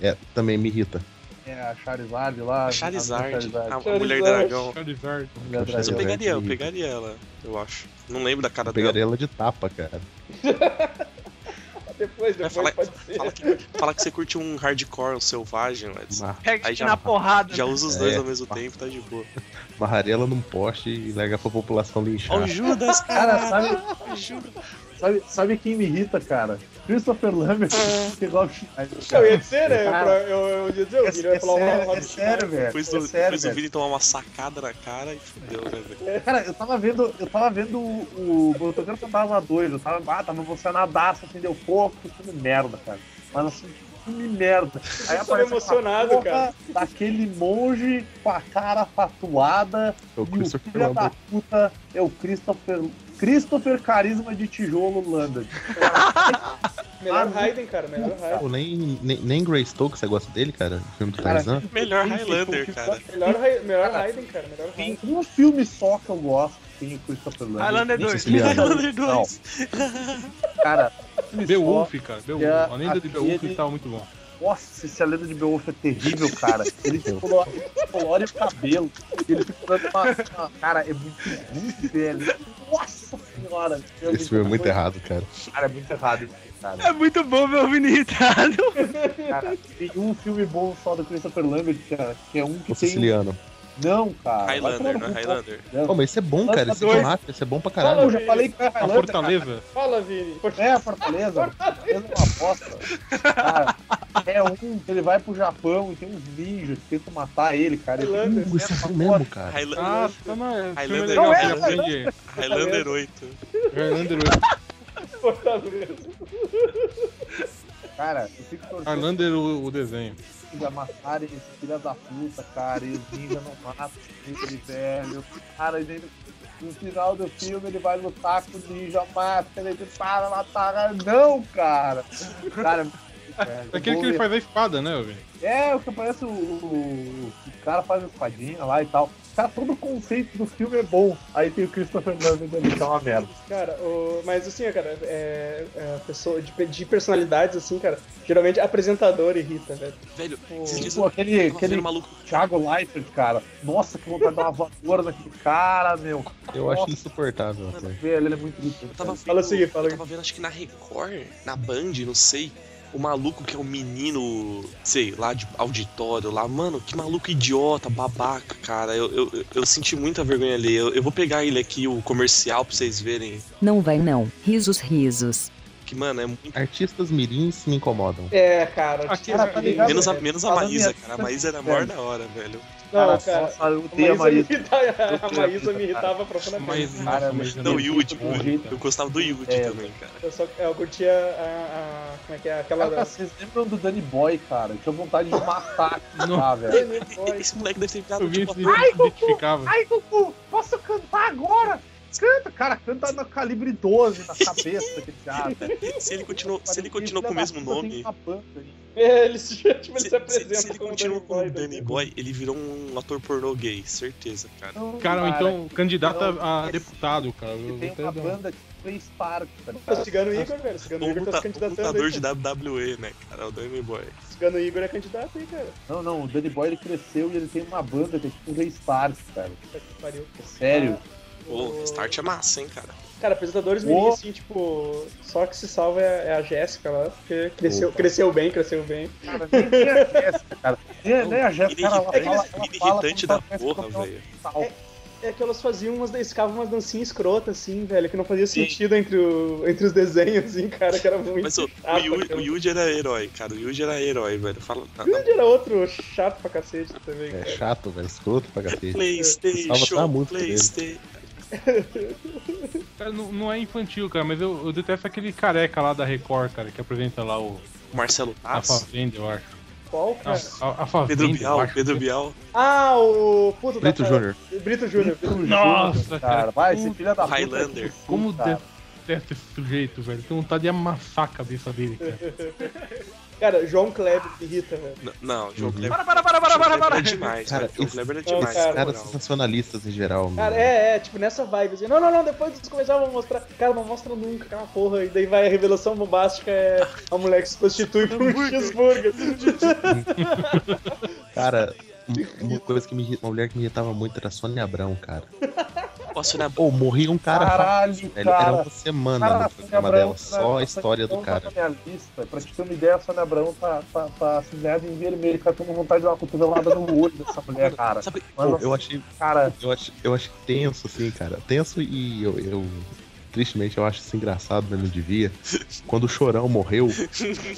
É, também me irrita. É a Charizard lá. A Charizard, a, a Charizard. mulher dragão. Charizard. Mulher Mas eu pegaria, eu pegaria ela, eu acho. Não lembro da cara Eu dela. pegaria ela de tapa, cara. <laughs> Depois, depois falar, pode ser. fala, que, fala que você curte um hardcore, um selvagem, Edson. Uma- Pega Aí já- na porrada. Já usa os dois É. ao mesmo tempo, tá de boa. Amarraria ela num poste e larga pra população linchar. Judas, Cara, sabe, Judas. Sabe, sabe quem me irrita, cara? Christopher Lambert e Rob Schneider. Eu ia dizer, né? Cara, eu, eu ia dizer, o É, Vini vai é falar sério, Rob é sério, velho. Depois É do, sério, depois do tomar uma sacada na cara e fudeu, né, velho? Cara, eu tava vendo, eu tava vendo o, o Motoqueiro Fantasma 2, eu tava, ah, tava emocionadaço, acendeu fogo, que filme merda, cara. Mas assim, que filme merda. Aí Eu tô aquela emocionado, porra cara. daquele monge com a cara tatuada É o e o Christopher filho da Lambert. puta é o Christopher, Christopher Carisma de Tijolo Lambert. <laughs> Melhor Ah, Raiden, cara, melhor Raiden. Pô, nem, nem, nem Grey Stokes, você gosta dele, cara? O filme do Cara, Tarzan? Melhor Sim, sim, Highlander, sim, cara. Melhor, melhor Cara, Raiden, cara, melhor Tem um filme só que eu gosto, o Christopher Lambert. Highlander 2. Siciliano. Highlander 2. Cara, Beowulf, cara. Beowulf. É, A lenda de Beowulf estava muito bom. Nossa, esse a lenda de Beowulf é terrível, cara. Ele colore, colore o cabelo. Ele fica dando uma, Cara, é muito, muito velho. Nossa senhora. Esse filme é muito errado, cara. Cara, é muito errado cara. É muito bom ver o Vini irritado. cara. Tem um filme bom só do Christopher Lambert, cara, que é um que O tem... siciliano. Não, cara. Highlander, não é cu, Highlander. não. Pô, mas isso é bom, cara. Esse dois. isso é bom pra Eu caralho. já falei que é A Highlander, Fortaleza. Fala, Vini. cara. É, a Fortaleza. <laughs> Fortaleza é uma aposta. Cara, é um que ele vai pro Japão e tem uns ninjas que tentam matar ele, cara. Ele Highlander. Uh, isso é mesmo, cara. Highlander, Ah, tá, mas Highlander não é, Aprende Highlander 8. Highlander Fortaleza. <laughs> Cara, eu fico torcendo Highlander o, o desenho. ninja matarem esse filho da puta, cara, e os ninjas não matam ele, velho. Cara, ele, no final do filme ele vai lutar com o ninja, mata, ele para matar. Não, cara! Cara, É aquele que ele faz a espada, né, Vini? É, o que parece o, o, o cara faz a espadinha lá e tal. Cara, todo o conceito do filme é bom. Aí tem o Christopher Lambert ali, que é uma merda. Cara, o... mas assim, cara, é, é a pessoa de, de personalidades, assim, cara, geralmente apresentador irrita, velho. Velho, Pô, esses dias Tipo, aquele, tava aquele vendo maluco. Thiago Leifert, cara. Nossa, que vontade de dar uma voadora naquele cara, meu. Eu acho Nossa. insuportável. até. Velho, ele é muito irritante. Eu tava vendo, Fala assim, fala eu tava vendo, acho que na Record, na Band, não sei. O maluco que é um menino, sei, lá de auditório lá. Mano, que maluco idiota, babaca, cara. Eu, eu, eu- senti muita vergonha ali. Eu, eu vou pegar ele aqui, o comercial, pra vocês verem. Não vai não. Risos, risos. Que, mano, é muito. Artistas mirins me incomodam. É, cara. Aqui, tipo, cara, tá ligado? Menos a, é. menos a Maísa, cara. A Maísa era a maior <laughs> da hora, velho. Não, Cara, cara. nossa, eu A odeio <laughs> a Maísa, me irritava, a Maísa me irritava profundamente. Cara, mas Não, o Yudi, bom eu, eu gostava do Yudi É, também, cara. Eu, só, eu curtia a, a- Como é que é? Aquela. Cara, vocês lembram do Danny Boy, cara? Eu tinha vontade de matar <laughs> lá, velho. Esse moleque deve ter ficado tipo. se identificava. Ai, Gugu, posso cantar agora? Canta, cara, canta no calibre 12 na cabeça daquele cara. Se ele continuou, se ele continuou com o mesmo nome. É, ele se, tipo, ele Se, se se- apresenta se ele como continua Danny como Boy. Danny? Boy, ele virou um ator pornô gay, certeza, cara. Não, Cara, ou então candidato a, deputado, cara. Eu Ele tem uma banda de Play Park, tá É o ligado? Cigano Igor, velho. O Cigano Um Igor tá se um candidatando lutador aí. de WWE, né, cara? O Danny Boy. O Cigano Igor é candidato aí, cara. Não, não, o Danny Boy ele cresceu e ele tem uma banda que é tipo o Rei Stark, cara. Puta que pariu. Sério. Pô, o Start é massa, hein, cara. Cara, apresentadores mini, assim, tipo, só que se salva é, é a Jéssica lá, porque cresceu, Opa. cresceu bem, cresceu bem. Cara, nem, <laughs> nem a Jéssica, cara. Nem, nem a Jéssica, cara, ela ela irritante da porra, velho. sal. É que elas faziam umas, eles ficavam umas dancinhas escrotas, assim, velho, que não fazia Sim. sentido entre, o, entre os desenhos, assim, cara, que era muito Mas o, o, chato. Yu- cara. o Yuji era herói, cara. O Yuji era herói, velho. Fala. O Yuji era outro chato pra cacete também, É cara. chato, velho. Escroto pra <laughs> cacete. PlayStation. PlayStation. Cara, não, não é infantil, cara, mas eu, eu detesto aquele careca lá da Record, cara, que apresenta lá o, Marcelo a Taz. Fazenda, eu acho. Qual, A, cara? a, a Fazenda, Pedro Bial, acho. Pedro Bial. Ah, o puto Brito da... Júnior. Brito Júnior. Nossa, cara. Cara, vai, esse filho da puta. Highlander. Como cara. Detesto esse sujeito, velho. Tenho vontade de amassar a cabeça dele, cara. Cara, João Kleber me irrita, velho. N- Não, João Uhum. Kleber. Para, para, para, para, para, Kleber para. é demais, Cara, cara. João Kleber é Não, demais. cara. na Caras sensacionalistas em geral, Cara, mano. é, é, tipo, nessa vibe, assim, não, não, não, depois eles começavam a mostrar, cara, não mostra nunca aquela porra, e daí vai a revelação bombástica, é a mulher que se prostitui <laughs> por um cheeseburger. Cara, um- <laughs> uma coisa que me irrita, uma mulher que me irritava muito era a Sônia Abrão, cara. Posso olhar Pô, morria um cara. Caralho, cara. Era uma semana Cara, no programa Sônia dela, Abrão, só a né, história do cara. Tá na minha lista. Pra te ter uma ideia, a Sônia Abrão tá, tá, tá assinada em vermelho, cara. Tô com vontade de dar uma cotovelada no olho dessa mulher, cara. Sabe, Mas, Pô, eu achei, cara, eu achei, eu achei tenso, assim, cara. Tenso e eu, eu- tristemente, eu acho isso engraçado, mas não devia. Quando o Chorão morreu,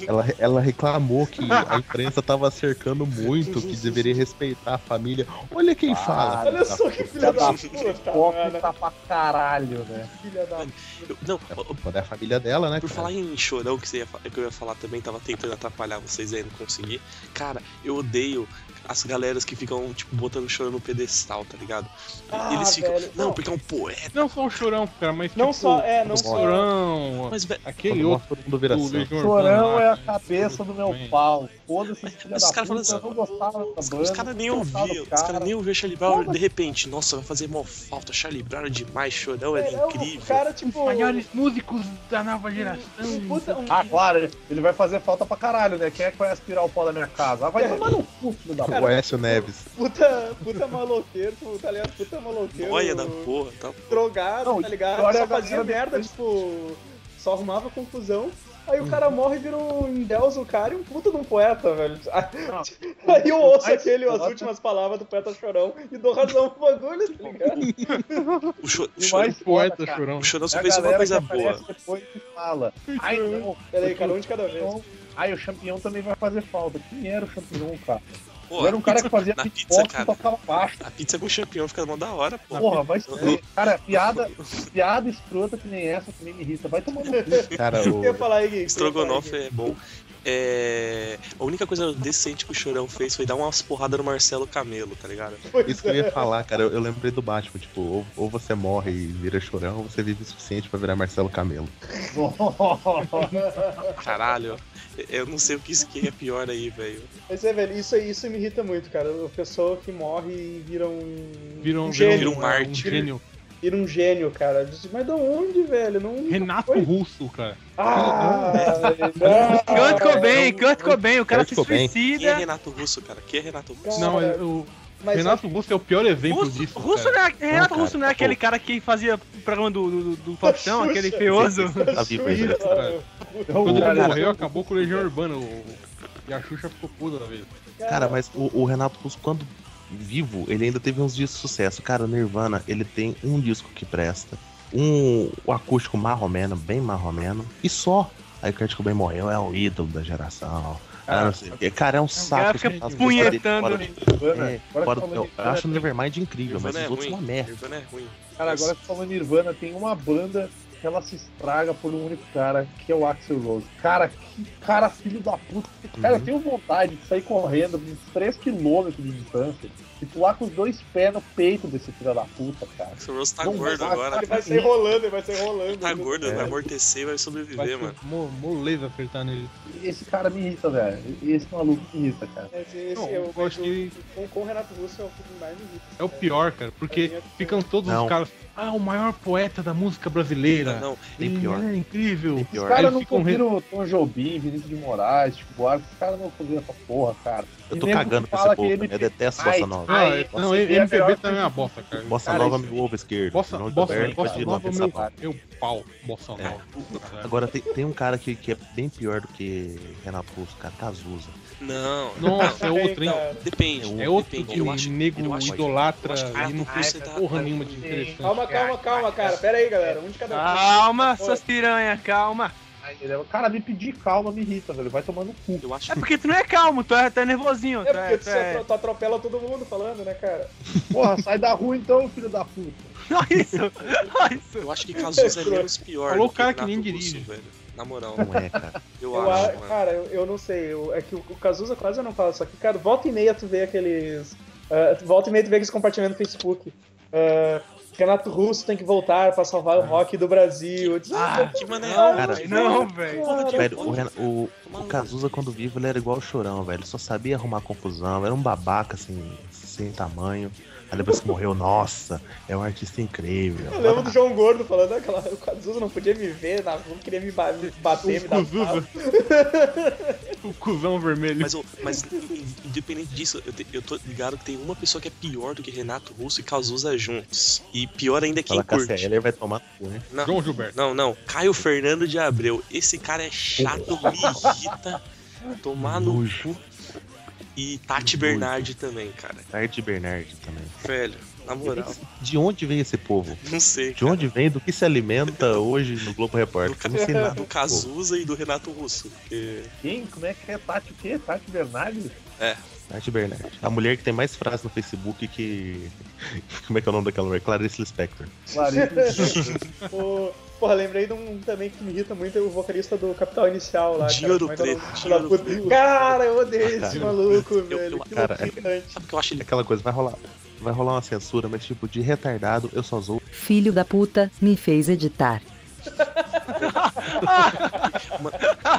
ela, ela reclamou que a imprensa tava cercando muito, que deveria respeitar a família. Olha quem fala. Olha só que filha da puta, hipócrita pra caralho, né? Filha da eu- não, Pô, é a família dela, né? Por cara? falar em chorão, que, você ia, que eu ia falar também, tava tentando atrapalhar vocês aí, não consegui. Cara, eu odeio as galeras que ficam, tipo, botando chorão no pedestal, tá ligado? Ah, Eles ficam. velho, não, não. porque é um poeta. Não só o Chorão, cara, mas Não tipo, só, é, não o só. Chorão, Mas, velho, aquele outro mundo vira Chorão é a que- cabeça do meu pau. Foda-se, Mas da os caras puta. falam Eu não gostava da Os, banda. os caras nem não gostava ouviam, os caras nem ouviam Charlie Brown, de repente, nossa, vai fazer mó falta, Charlie Brown é demais, chorão é, É, o incrível. cara, tipo. maiores músicos da nova geração. Puta, um, Ah, claro, ele- vai fazer falta pra caralho, né? Quem é que vai aspirar o pó da minha casa? Ah, vai tomar no cu, filho da puta. O Neves. puta, puta maloqueiro, tá ligado? Puta maloqueiro. Noia da porra, tá? drogado, Não, tá ligado? olha Só fazia merda, tipo, só arrumava confusão. Aí o cara morre e vira um Deus, o cara, e um puta de um poeta, velho. <laughs> Aí eu ouço aquele, as foda- últimas palavras do poeta chorão e dou razão pro bagulho, tá ligado? <laughs> O, cho, o, chorão, mais Poeta cara, Chorão. o chorão é só a fez uma coisa boa. depois e fala. Ai, não. Peraí, cara, um de cada vez. Ai, o champignon também vai fazer falta. Quem era o champignon, cara? Pô, era um cara que fazia <laughs> beatbox e cara. tocava baixo. A pizza com champignon fica mó da hora, pô. Porra, vai se fuder. <laughs> Cara, piada, piada escrota que nem essa também me irrita. Vai tomar no cu. <laughs> Cara, O que eu o, falar aí? O Estrogonofe é bom. É... A única coisa decente que o Chorão fez foi dar umas porradas no Marcelo Camelo, tá ligado? Pois isso que eu ia falar, cara. Eu, eu lembrei do Batman, tipo, ou, ou você morre e vira chorão, ou você vive o suficiente pra virar Marcelo Camelo. Caralho, eu não sei o que, isso que é pior aí, velho. Mas é, velho, isso, isso me irrita muito, cara. A pessoa que morre e vira um. Vira um, gênio. vira um é, Marte. gênio. Vira um gênio, cara. Eu disse, Mas de onde, velho? Não. Renato Foi. Russo, cara. Ah, velho, não. Kurt Cobain, Kurt Cobain, o cara Kurt se Cobain. Quem é suicida. Renato Russo, cara? Quem é Renato Russo? Não, Cara, o Mas Renato Russo é o pior exemplo Russo, disso. Russo cara. não é, Renato Russo não é tá aquele bom. cara que fazia o programa do, do, do <laughs> Faustão, aquele feioso. Tá Quando ele Cara, morreu, acabou com o Legião Urbana. o- E a Xuxa ficou puta da vez. Cara, mas o, o Renato Russo, quando vivo, ele ainda teve uns dias de sucesso. Cara, o Nirvana, ele tem um disco que presta, um o acústico marromeno, bem marromeno, e só. Aí o Kurt Cobain morreu, é o ídolo da geração. Ah, não sei o. Cara, é um saco. fica as músicas punhetando. dele Nirvana, fora- é, agora fora- que falou eu, de eu acho o Nevermind incrível, mas Nirvana os é outros ruim. são uma merda. Nirvana é ruim. Cara, agora que falando Nirvana, tem uma banda ela se estraga por um único cara, que é o Axel Rose. Cara, que cara filho da puta. Cara, eu tenho vontade de sair correndo uns 3km de distância e pular com os dois pés no peito desse filho da puta, cara. O Rose tá Não gordo vai- agora. Ele vai sair rolando, ele vai sair rolando. Tá gordo, É. vai amortecer e vai Vai sobreviver, ser mano. mo- moleza apertar nele. Esse cara me irrita, velho. Esse maluco me irrita, cara. Esse, esse Não, eu, eu acho que- com, com o Renato Russo é o que mais me irrita. É o pior, cara, porque ficam todos Não. os caras. Ah, o maior poeta da música brasileira. Não, Ele pior. É incrível. Os pior. caras Eles não ficam re- ouviram Tom Jobim, Vinícius de Moraes, tipo, Buarque, os caras não ouviram essa porra, cara. Eu tô cagando pra fala esse povo, que cara. eu detesto Ai, bossa nova. É- não, MPB melhor também é uma bosta, cara. Bossa Cara, nova isso- me ovo esquerdo. Bossa, bossa, bossa de nova, Nova meu, meu pau, bossa É. nova. Agora tem, tem um cara que, que é bem pior do que Renato Russo, cara, Cazuza. Não. Nossa, é Tem, outro, hein? cara. Depende. É outro depende. que Eu o acho, nego eu acho- idolatra eu acho e não fez porra nenhuma de interessante. Calma, calma, calma, cara. Pera aí, galera. Um de cada. Calma, suas piranha, calma. Cara, me pedir calma me irrita, velho. Vai tomar no cu. Eu acho É porque tu não é calmo, tu é, tu é nervosinho. É tu porque é, tu, é... tu- atropela todo mundo falando, né, cara? <laughs> Porra, sai da rua então, filho da puta. Olha isso, olha isso. Eu acho que Cazuza é menos pior. Falou o cara que nem dirige. velho. Na moral, Não é, cara. <laughs> eu, Eu, acho, a- mano. cara, eu, eu não sei. eu- é que o, o Cazuza quase eu não falo. Só que, cara, volta e meia tu vê aqueles. ah, volta e meia tu vê aqueles compartilhamentos no Facebook. Ah, Renato Russo tem que voltar pra salvar o rock do Brasil. Disse, Ah, Que mané. Cara, Não, velho. Velho, o, o, o Cazuza, quando vivo, ele era igual o Chorão, velho. Só sabia arrumar confusão, era um babaca, assim, sem tamanho. Aí depois que morreu, nossa, é um artista incrível. Eu lembro do João Gordo falando aquela. O Cazuza não podia me ver na rua, queria me ba- me bater, me dar pau. <laughs> O cuzão vermelho. Mas, mas in- independente disso, eu, te- eu tô ligado que tem uma pessoa que é pior do que Renato Russo e Cazuza juntos. E pior ainda é quem Fala Cassia curte. Heller vai tomar no cu, né? Não, João Gilberto. não, não. Caio Fernando de Abreu. Esse cara é chato, me irrita. Tomar no cu. E Tati Nojo. Bernardi também, cara. Tarte Bernard também. Velho, na moral, De onde vem esse povo? não sei. De onde vem? Do que se alimenta hoje no Globo Repórter? Eu não sei nada. Do Cazuza e do Renato Russo. porque- Quem? Como é que é? Tati o quê? Tati Bernardes? Tati Bernard. A mulher que tem mais frases no Facebook que. <laughs> Como é que é o nome daquela mulher? Clarice Lispector. Clarice. O- <laughs> Porra, lembrei de um também que me irrita muito, é o vocalista do Capital Inicial lá. Dinho cara. do é é Preto. Cara, eu odeio esse Cara, maluco, eu- velho. eu- que cara, irritante. Sabe o que eu acho ele É aquela coisa, vai rolar. Vai rolar uma censura, mas tipo, de retardado, eu só zoo. Filho da puta, me fez editar. <laughs>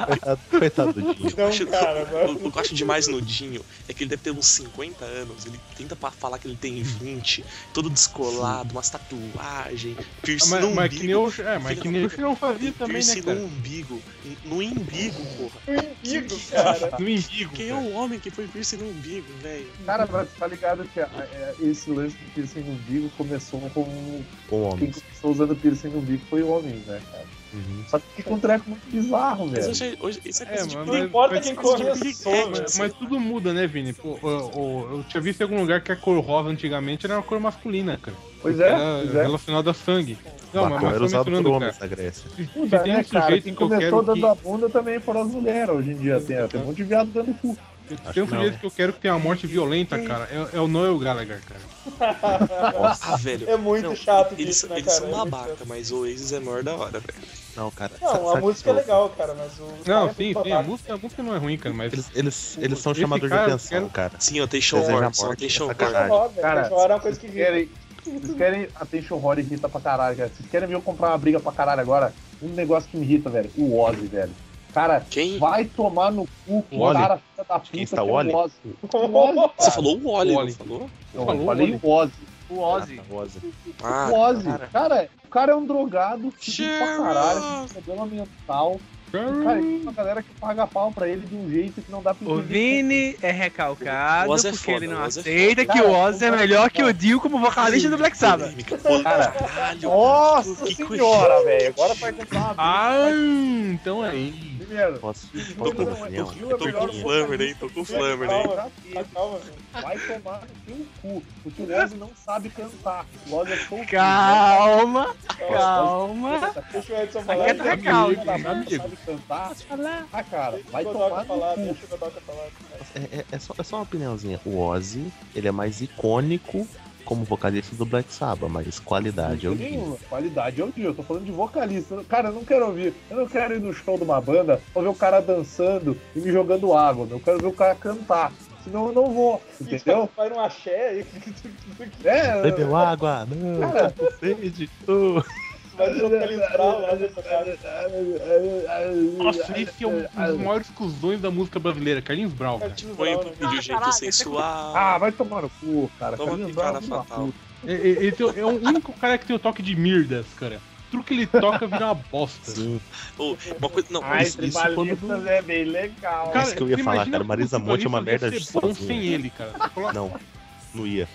Coitado, <laughs> coitado do O Dinho. que eu Não, acho- cara, o- o que eu acho demais no Dinho é que ele deve ter uns 50 anos. Ele tenta falar que ele tem 20, todo descolado, umas tatuagens, piercing Mas, no mas que nem umbigo. o, é, mas que nem o. Chirão fazia também, né, piercing cara? no umbigo. No umbigo, porra. O umbigo, cara. No embigo. Quem é o homem que foi piercing no umbigo, velho? Cara, mas tá ligado que a- é, esse lance de piercing no umbigo começou com. Com Quem homens. começou usando piercing no umbigo foi o homem, né, cara? Uhum. Só que fica um treco muito bizarro, Mas velho. hoje, hoje isso é É, coisa de mas- Não mas- importa mas- quem começou, né? assim. Mas tudo muda, né, Vini? Pô, o- o- eu tinha visto em algum lugar que a cor rosa antigamente era uma cor masculina, cara. Pois é, Era pois é. relacionada a sangue. Não, mas, Bacana, mas era usado por homens na Grécia. Se, se Puta, tem né, um cara? sujeito Quem que eu começou dando que... a bunda também foram as mulheres hoje em dia. Tem, tem um monte de viado dando cu. Acho tem um sujeito que eu quero que tenha uma morte violenta, cara, é, é o Noel Gallagher, cara. <laughs> Ah, velho. É muito Não, chato Eles, disso, né, eles cara? são É muito babaca, mas o Oasis é maior da hora, velho. Não, cara. Não, a música é legal, cara, mas o. Não, cara é sim, sim, a música, a música não é ruim, cara, mas... Eles, eles, eles são chamadores de cara, eu atenção, quero- cara. Sim, o Deseja Horror, só morte, Attention é velho, Cara, é uma coisa que querem, vocês querem Attention Horror irrita pra caralho, cara. Vocês querem ver eu comprar uma briga pra caralho agora? Um negócio que me irrita, velho. O Ozzy, velho. Cara, Quem? vai tomar no cu que O Oli? cara filha da puta Quem está que é o Oli? o Ozzy. O <laughs> Ozzy, Você falou o O Wally. falou? Não, Falou eu o falei Oli. o Ozzy. O Ozzy. Ah, tá, Ozzy. Ah, o Ozzy. cara. Cara, o cara é um drogado, filho pra caralho, com problema mental. O cara tem uma galera que paga pau pra ele de um jeito que não dá pra O entender. Vini é recalcado O é porque foda, ele não o é aceita foda. que o Ozzy é o melhor é que o. Dio como vocalista do Black Sabbath. Cara, caralho. Nossa Que senhora, velho. Agora vai uma Ah, então é aí. Primeiro, Posso, posso uma é- opinião? tô melhor com o Flammer, hein? Tô com o Flammer, hein? Calma, calma, velho. Vai tomar no cu, porque o Ozzy não sabe cantar. O Ozzy é só Calma, calma. Deixa o Edson falar. Aqui é recalque. Não sabe cantar. Ah, cara, vai tomar no cu. É, é- é só, é só uma opiniãozinha. O Ozzy, ele é mais icônico como vocalista do Black Sabbath, mas qualidade eu vi. Nenhuma. Qualidade eu vi, eu tô falando de vocalista. Cara, eu não quero ouvir. Eu não quero ir no show de uma banda pra ver o cara dançando e me jogando água. Eu quero ver o cara cantar. Senão eu não vou, entendeu? Vai num axé <laughs> e É, Bebeu água? Não, Cara. tô com sede. tô. Vai no localizar lá cara. Nossa, esse é um dos maiores cuzões da música brasileira, Carlinhos Brown, cara. Cartinho Põe pro né? vídeo jeito sensual. Ah, vai tomar no cu, cara. Toma Carlinhos Brown é fatal. É, é, tem- é o único cara que tem o toque de Mirdas, cara. Tudo que ele toca vira uma bosta. Ô, uma coisa, não, Ai, isso- isso tribalistas quando- é bem legal. Cara, isso que eu ia falar, cara, Marisa Monte é uma merda ser bom sem ele, cara. Não, não ia.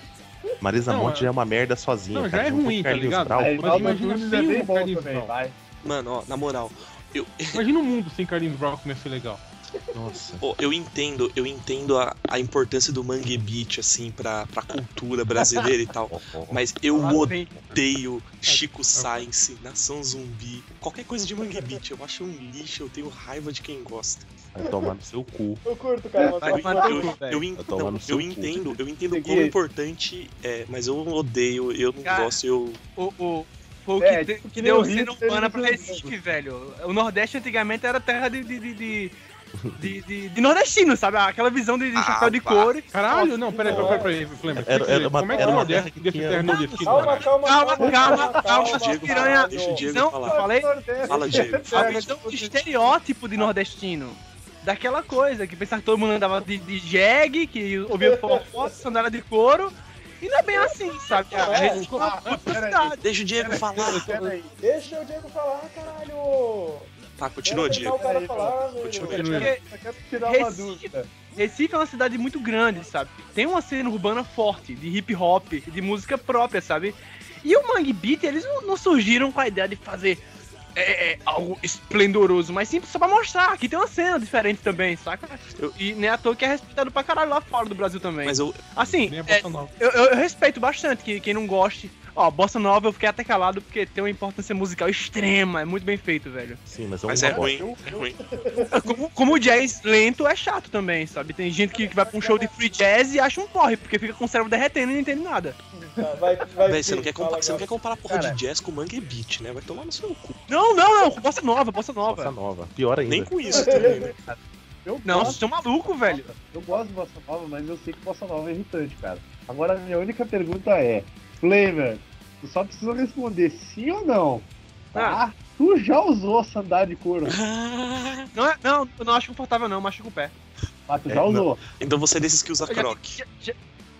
Marisa Não, Monte é- já é uma merda sozinha. Não, já cara, é junto com ruim, tá Carlinhos ligado? Brau, Aí, Mas imagina sem é o Carlinhos Brown. mano, ó, na moral, eu, Imagina o mundo sem Carlinhos Brown como ia ser legal. Nossa. Pô, eu entendo, eu entendo a, a importância do Mangue Beat, assim, pra, pra cultura brasileira e tal. <laughs> Mas eu odeio Chico Science, Nação Zumbi, qualquer coisa de Mangue Beat. Eu acho um lixo, eu tenho raiva de quem gosta. Vai tomar no seu cu. Eu curto, cara. eu- tomar no Eu, eu, tomar não, eu entendo, eu entendo como importante é, mas eu odeio, eu não Cara, gosto, eu. O, o, o É, que, de- tipo que deu ele urbana pra Recife, velho. O Nordeste antigamente era terra de. de, de, de... De, de, de nordestino, sabe? Aquela visão de, de Ah, chapéu de couro. Caralho, não, peraí, peraí, peraí, Flamengo. Era- era uma- Como é que era é o uma terra que desse tinha- terra nordestina, Calma, cara? calma, Calma, calma, calma, calma, Deixa o Diego piranha. falar, deixa o Diego Não, falar. falei. Fala, Diego. A visão de estereótipo de nordestino. Daquela coisa, que pensava que todo mundo andava de, de jegue, que ouvia forró, sandália de couro. E não é bem assim, sabe? A Recife é uma puta peraí. cidade. Deixa o Diego falar. Deixa o Diego falar, caralho. Tá, continua, Diego. o cara falar, velho. Continua. Porque eu quero tirar uma Recife- dúvida. Recife é uma cidade muito grande, sabe? Tem uma cena urbana forte, de hip hop, de música própria, sabe? E o Mangue Beat, eles não, surgiram com a ideia de fazer é, é, algo esplendoroso, mas sim só pra mostrar que tem uma cena diferente também, saca? Eu- E nem à toa que é respeitado pra caralho lá fora do Brasil também. Mas eu, assim, é, eu, eu- eu respeito bastante que, quem não goste. Ó, Bossa Nova eu fiquei até calado porque tem uma importância musical extrema, é muito bem feito, velho. Sim, mas é, mas é ruim, é ruim. Como, como o jazz lento é chato também, sabe? Tem gente que, que vai pra um show de free jazz e acha um porre, porque fica com o cérebro derretendo e não entende nada. Tá, vai, vai, Véi, você não quer, fala compa- você não quer comparar porra Cara. de jazz com Mangue Beat, né? Vai tomar no seu cu. Não, não, não, bossa nova, bossa Bossa nova. nova. Pior ainda. Nem com isso também, né? Eu Não, gosto, vocês são malucos, velho. eu gosto de Bossa Nova, mas eu sei que Bossa Nova é irritante, cara. Agora, a minha única pergunta é: Flamer, tu só precisa responder sim ou não. Tá? Tu já usou sandália de couro? Não, é- não, eu não acho confortável não, machuca o pé. Ah, tu É, já não. usou. Então você é desses que usa croc. Já, já-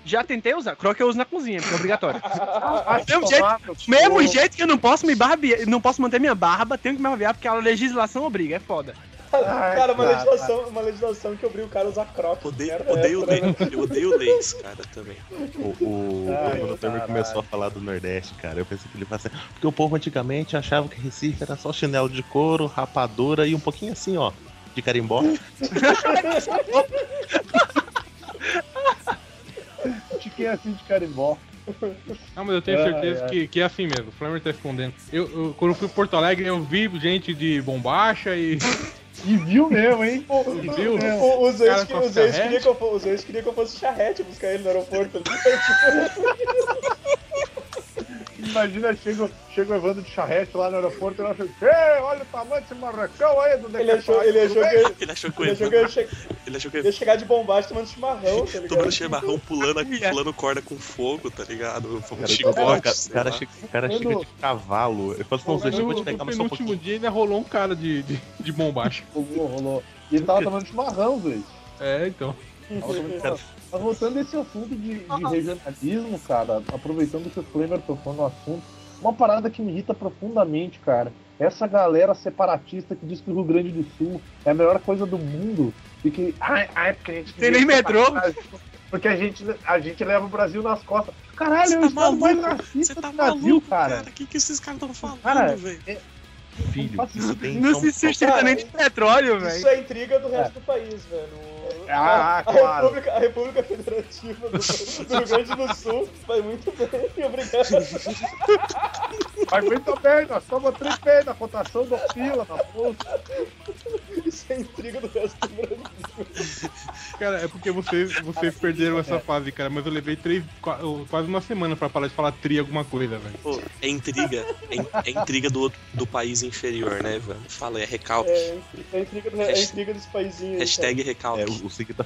já tentei usar, croque eu uso na cozinha, porque é obrigatório. <laughs> Ah, mesmo no Mesmo jeito que eu não posso me barbear, não posso manter minha barba, tenho que me barbear porque a legislação obriga, é foda. Ai, Cara, uma cara. legislação, uma legislação que obriga o cara a usar croc. Odeio, Merda é odeio, né, leis, eu odeio leis, cara, também. O, o, Ai, quando o Temer começou a falar do Nordeste, cara, eu pensei que ele assim. Porque o povo antigamente achava que Recife era só chinelo de couro, rapadura e um pouquinho assim, ó, de carimbó. <laughs> Tiquei assim de carimbó. Não, mas eu tenho certeza ai. Que, que é assim mesmo. O Flamer tá respondendo. Eu, eu- quando eu fui em Porto Alegre, eu vi gente de bombacha e. E viu mesmo, hein? e viu? É. O- Os ex, com os ex queriam que eu fosse, os ex queriam que eu fosse charrete buscar ele no aeroporto. <laughs> Imagina, chega, chega o Evandro de charrete lá no aeroporto e ele acha, "Ei, olha o tamanho desse marrecão aí do ele achou, ele achou que Ele achou que ele eu achou que eu che- ele achou que eu ia chegar de bombacha tomando chimarrão, tá Tomando ligado? chimarrão, pulando, <laughs> pulando corda com fogo, tá ligado? Fogo Cara, de o chicote, cara, cara cara Mano. chega de cavalo. Fala assim, não, deixa eu vou te pegar no pouquinho. dia ainda rolou um cara de, de, de. Rolou, rolou. E ele tava tomando chimarrão, velho. É, então. Mas voltando a esse assunto de, de regionalismo, cara, aproveitando que o Flamer tocou no assunto, uma parada que me irrita profundamente, cara, essa galera separatista que diz que o Rio Grande do Sul é a melhor coisa do mundo e que, ai, ai, porque a gente... Tem nem metrô. Porque a gente, a gente leva o Brasil nas costas. Caralho, Você é o tá estado mais maluco? racista Você tá do Brasil, maluco, cara. O que, que esses caras estão falando, Cara, velho? Filho, Não isso tem Não se sustenta nem de petróleo, velho. Isso é intriga do resto do país, velho. Ah, a, claro. República, a República Federativa do, do Rio Grande do Sul vai muito bem, obrigado. Mas muito bem, nós somos tripé na cotação do fila, na bolsa. Isso é intriga do resto do Brasil. Cara, é porque vocês, vocês perderam essa fase, cara, mas eu levei três, qua- quase uma semana pra parar de falar tri alguma coisa, velho. Pô, é intriga. É, é intriga do, outro- do país inferior, né, velho? Fala, é recalque. É, é a intriga, do- é a intriga dos paizinhos. Hashtag recalque. É, o, o Segui tá,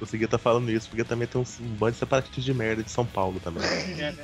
o Segui tá falando isso, porque também tem um, um bando de separatistas de merda de São Paulo também.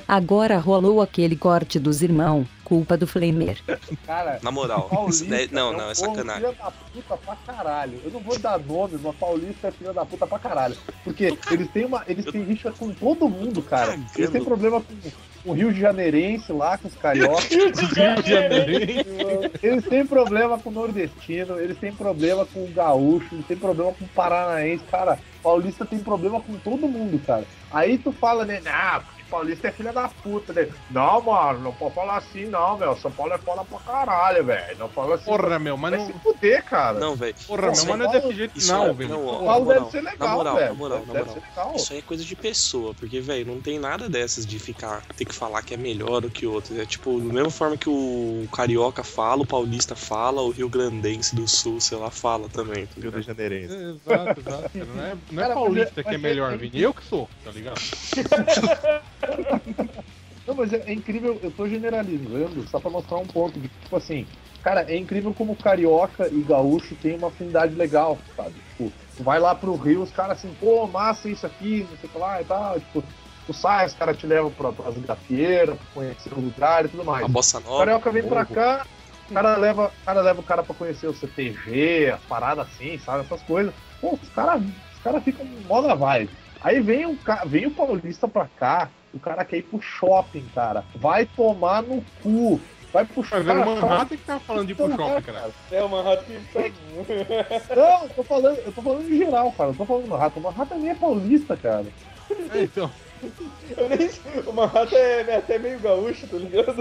Agora rolou aquele corte dos irmãos, culpa do Flamer. Cara, Na moral. Paulista né, não, é não, um é sacanagem. Filha da puta pra caralho. Eu não vou dar nome, mas Paulista é filha da puta pra caralho. Porque eles têm uma. Eles têm rixa com todo mundo, cara. cagando. Eles têm problema com o Rio de Janeirense lá, com os cariocas. <laughs> Rio de. Eles têm problema com o nordestino, eles têm problema com o gaúcho, eles têm problema com o paranaense. Cara, paulista tem problema com todo mundo, cara. Aí tu fala, né? Ah, porque paulista é filha da puta, né? Não, mano, não pode falar assim, não, meu. São Paulo é foda pra caralho, velho. Não fala assim. Porra, meu, mas Vai não. se fuder, cara. Não, velho. Porra, meu, mas não é desse jeito, Isso não, é- velho. São Paulo deve ser legal, na moral, velho. na moral, na deve moral. ser legal. Isso aí é coisa de pessoa, porque, velho, não tem nada dessas de ficar, ter que falar que é melhor do que outro. É tipo, da mesma forma que o carioca fala, o paulista fala, o rio grandense do sul, sei lá, fala também. Rio de Janeirense. Exato, exato. Não é, não é Cara, paulista mas é- que é mas é- melhor, Vini. Eu que sou, tá ligado? <laughs> Não, mas é, é incrível, eu tô generalizando só pra mostrar um ponto de tipo assim, cara, é incrível como carioca e gaúcho tem uma afinidade legal, sabe? Tipo, tu vai lá pro Rio, os caras assim, pô, massa isso aqui, não sei o que lá e tal, tipo, tu sai, os caras te levam pra, pras gafieiras, pra conhecer o lugar e tudo mais. A bossa O nova. carioca vem pra cá, o cara leva, o cara leva o cara pra conhecer o CTG, as paradas assim, sabe? Essas coisas. Pô, os caras os cara ficam mó na vibe. Aí vem o, vem o paulista pra cá, o cara quer ir pro shopping, cara. Vai tomar no cu. Vai pro Mas shopping. era o Cara, Manhattan que tava falando de ir pro shopping, é, cara. É, o Manhattan que <laughs> tá... Não, eu tô falando, eu tô falando em geral, cara. Eu tô falando do Manhattan. O Manhattan nem é paulista, cara. É, então. <laughs> Eu nem... O Manhattan é até meio gaúcho, tá ligado?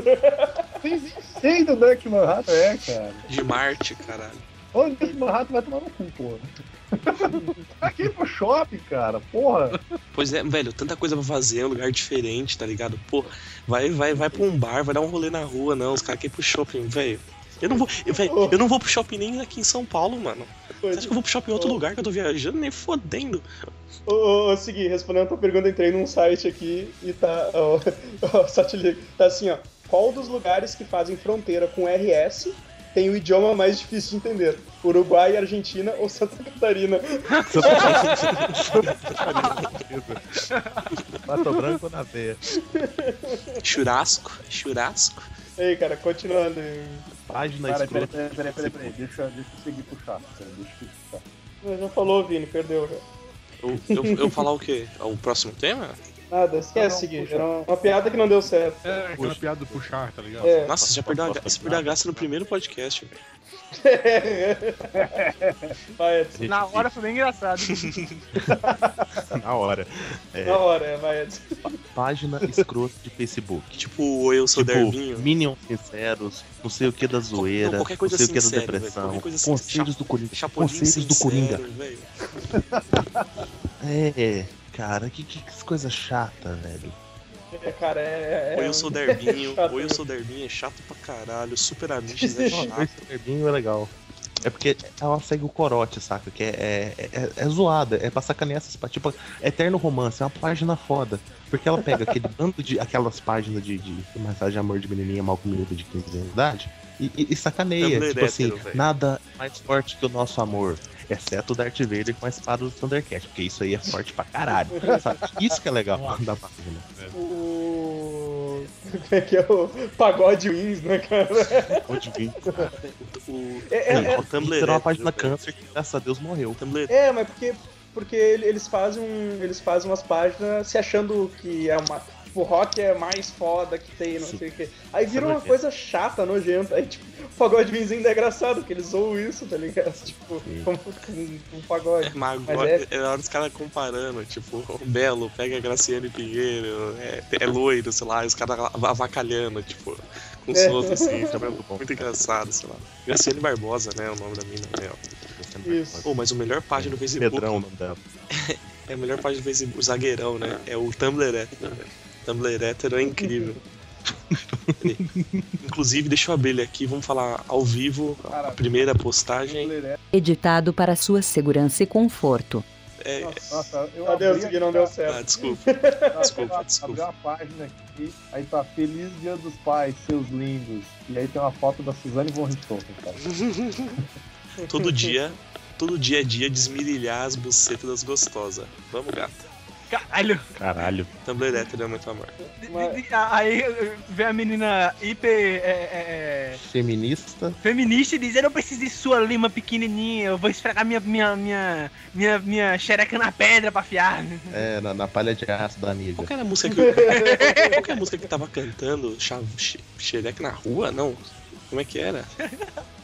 Nem sei do onde é que Manhattan é, cara. De Marte, caralho. Onde esse Manhattan vai tomar no cu, porra? Aqui pro shopping, cara. Porra. Pois é, velho, tanta coisa pra fazer, um lugar diferente, tá ligado? Pô, vai, vai, vai pra um bar, vai dar um rolê na rua, não. Os caras querem ir pro shopping, velho. Eu não vou, eu, velho, eu não vou pro shopping nem aqui em São Paulo, mano. Você acha que eu vou pro shopping em outro lugar que eu tô viajando? Nem fodendo. Ô, ô, ô, Segui, respondendo a tua pergunta, entrei num site aqui e tá. <laughs> Ó, só te ligo. Tá assim, ó. Qual dos lugares que fazem fronteira com RS tem o idioma mais difícil de entender? Uruguai, Argentina ou Santa Catarina? <laughs> Mato Branco na veia. Churrasco, churrasco. Ei, cara, continuando. Página peraí, escrota. peraí, peraí, peraí, peraí. Deixa, deixa eu seguir puxar. Peraí, Deixa eu puxar. Já falou, Vini, perdeu já. Eu, eu, eu falar o quê? O próximo tema? Nada, esquece, Segui. puxa. Era uma piada que não deu certo. É aquela piada do puxar, tá ligado? É. Nossa, você já perdeu a, gra- você perdeu a graça no primeiro podcast, velho. <laughs> vai, Edson. Na hora foi bem engraçado. <laughs> Na hora. É, Na hora, é, vai, Edson. página escrota de Facebook. Tipo, eu sou Tipo, Dervinho. Minions sinceros, não sei o que da zoeira, Não, qualquer coisa não sei o que da depressão, coisa assim, conselhos do Coringa. Chapolin Conselhos do sincero, Coringa. velho. <laughs> É, cara, que, que, que coisa chata, velho. É, cara, é. é Ou eu sou <laughs> Dervinho, chato, ou eu né? sou Dervinho, é chato pra caralho. Super Amishes é Ó, chato. Esse verdinho é legal. É porque ela segue o corote, saca? Que é, é, é, é zoada, é pra sacanear essas páginas. Tipo, Eterno Romance é uma página foda. Porque ela pega aquele <laughs> bando de. aquelas páginas de, de mensagem de amor de menininha mal comida de 15 anos de idade e, e, e sacaneia. Tipo assim, hétero, nada mais forte que o nosso amor. Exceto o Darth Vader com a espada do Thundercat, porque isso aí é forte pra caralho. sabe? Isso que é legal da página. O. <laughs> Como é que é o pagode wins, né, cara? Onde vim. O, É, é, o Tumblr Era uma página câncer que, graças a Deus, morreu. O Tumblr É, mas porque, porque ele- eles fazem um, eles fazem umas páginas se achando que é uma tipo rock é mais foda que tem, não Sim. sei o quê. Aí vira uma coisa chata, nojenta. Aí tipo, o pagode ainda é engraçado, porque eles zoam isso, tá ligado? <laughs> Tipo, Sim. como com um pagode. Mas Mas agora é- é hora dos caras comparando, tipo, o Belo pega a Graciane Pinheiro, é, é loiro, sei lá, e os caras avacalhando, tipo, com os É. outros assim, <laughs> fica muito, muito engraçado, sei lá. Graciane Barbosa, né, o nome da mina, né? Isso. Pô, mas o melhor página do Facebook Pedrão o nome dela. <laughs> é a melhor página do Facebook, o zagueirão, né? É o Tumblr hétero, velho. Tumblr hétero é incrível. <laughs> Inclusive, deixa eu abrir ele aqui, vamos falar ao vivo a primeira postagem. É- Editado para sua segurança e conforto. é. Nossa, eu Gui, não deu certo. Ah, desculpa. <laughs> Desculpa, Desculpa, desculpa. Abriu a página aqui, aí tá Feliz Dia dos Pais, seus lindos. E aí tem uma foto da Suzane von Richthofen, cara. Todo dia, todo dia é dia de esmirilhar as bucetas das gostosas. Vamos, gata. Caralho. Caralho. Tumblr hétero é muito amor. Mas- Aí vem a menina hiper é, é, é, Feminista. feminista e diz: Eu não preciso de sua lima pequenininha, eu vou esfregar minha, minha, minha, minha, minha xereca na pedra pra afiar. É, na, na palha de aço da amiga. Qual que era a música que <laughs> Qual que é a música que tava cantando? Cha- xe- Xereque na rua? Não. Como é que era?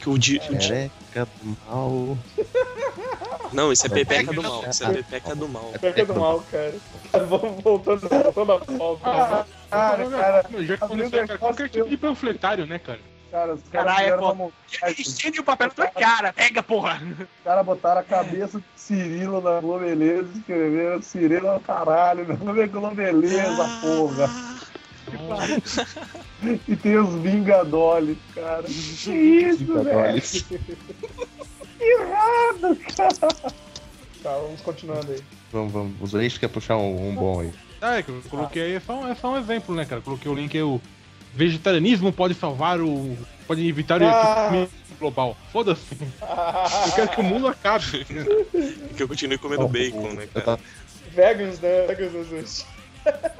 Que o di... o di- Xereca do mal. <laughs> Não, isso é Pepeca do Mal. Isso é Pepeca do Mal. Peca do mal, cara. Cara, vamos voltando, voltando à pauta. Cara, cara, Meu, já o cara, qualquer tipo de panfletário, né, cara? cara, os caras Caralho, pô. uma o papel na tua cara, pega, porra. Os caras botaram a cabeça de Cirilo na Globeleza e escreveram Cirilo é o caralho, meu nome é Globeleza, porra. E tem os Vingadores, cara. Que isso, velho? <laughs> Irado, cara. Tá, vamos continuando aí. Vamos, vamos. Os Leite quer puxar um, um bom aí. Ah, é que eu coloquei aí, é só, um- é só um exemplo, né, cara? Coloquei o link aí, o vegetarianismo pode salvar o. pode evitar o Ah. aquecimento global. Foda-se. Eu quero que o mundo acabe. <laughs> Que eu continue comendo bacon, né, cara? tava, Vegans, né? Vegans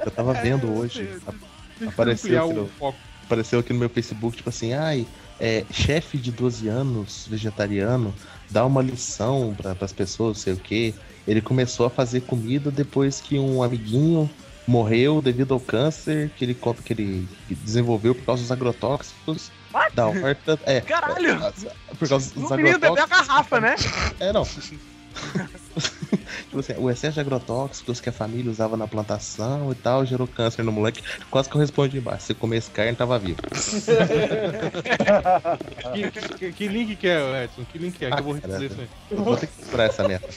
eu tava vendo hoje. <laughs> Apareceu o foco. Apareceu aqui no meu Facebook, tipo assim, ai, é, chefe de 12 anos, vegetariano, dá uma lição para as pessoas, não sei o quê. Ele começou a fazer comida depois que um amiguinho morreu devido ao câncer que ele conta que ele desenvolveu por causa dos agrotóxicos What? da horta. É, Caralho! por causa dos O menino bebeu a agrotóxicos. garrafa, né? É, não. <laughs> tipo assim, o excesso de agrotóxicos que a família usava na plantação e tal gerou câncer no moleque. Quase que eu respondi embaixo. Se comesse carne, tava vivo. Que, <laughs> que- que link que é, Edson? Que link é? Que eu vou responder isso aí. Eu vou ter que procurar essa merda.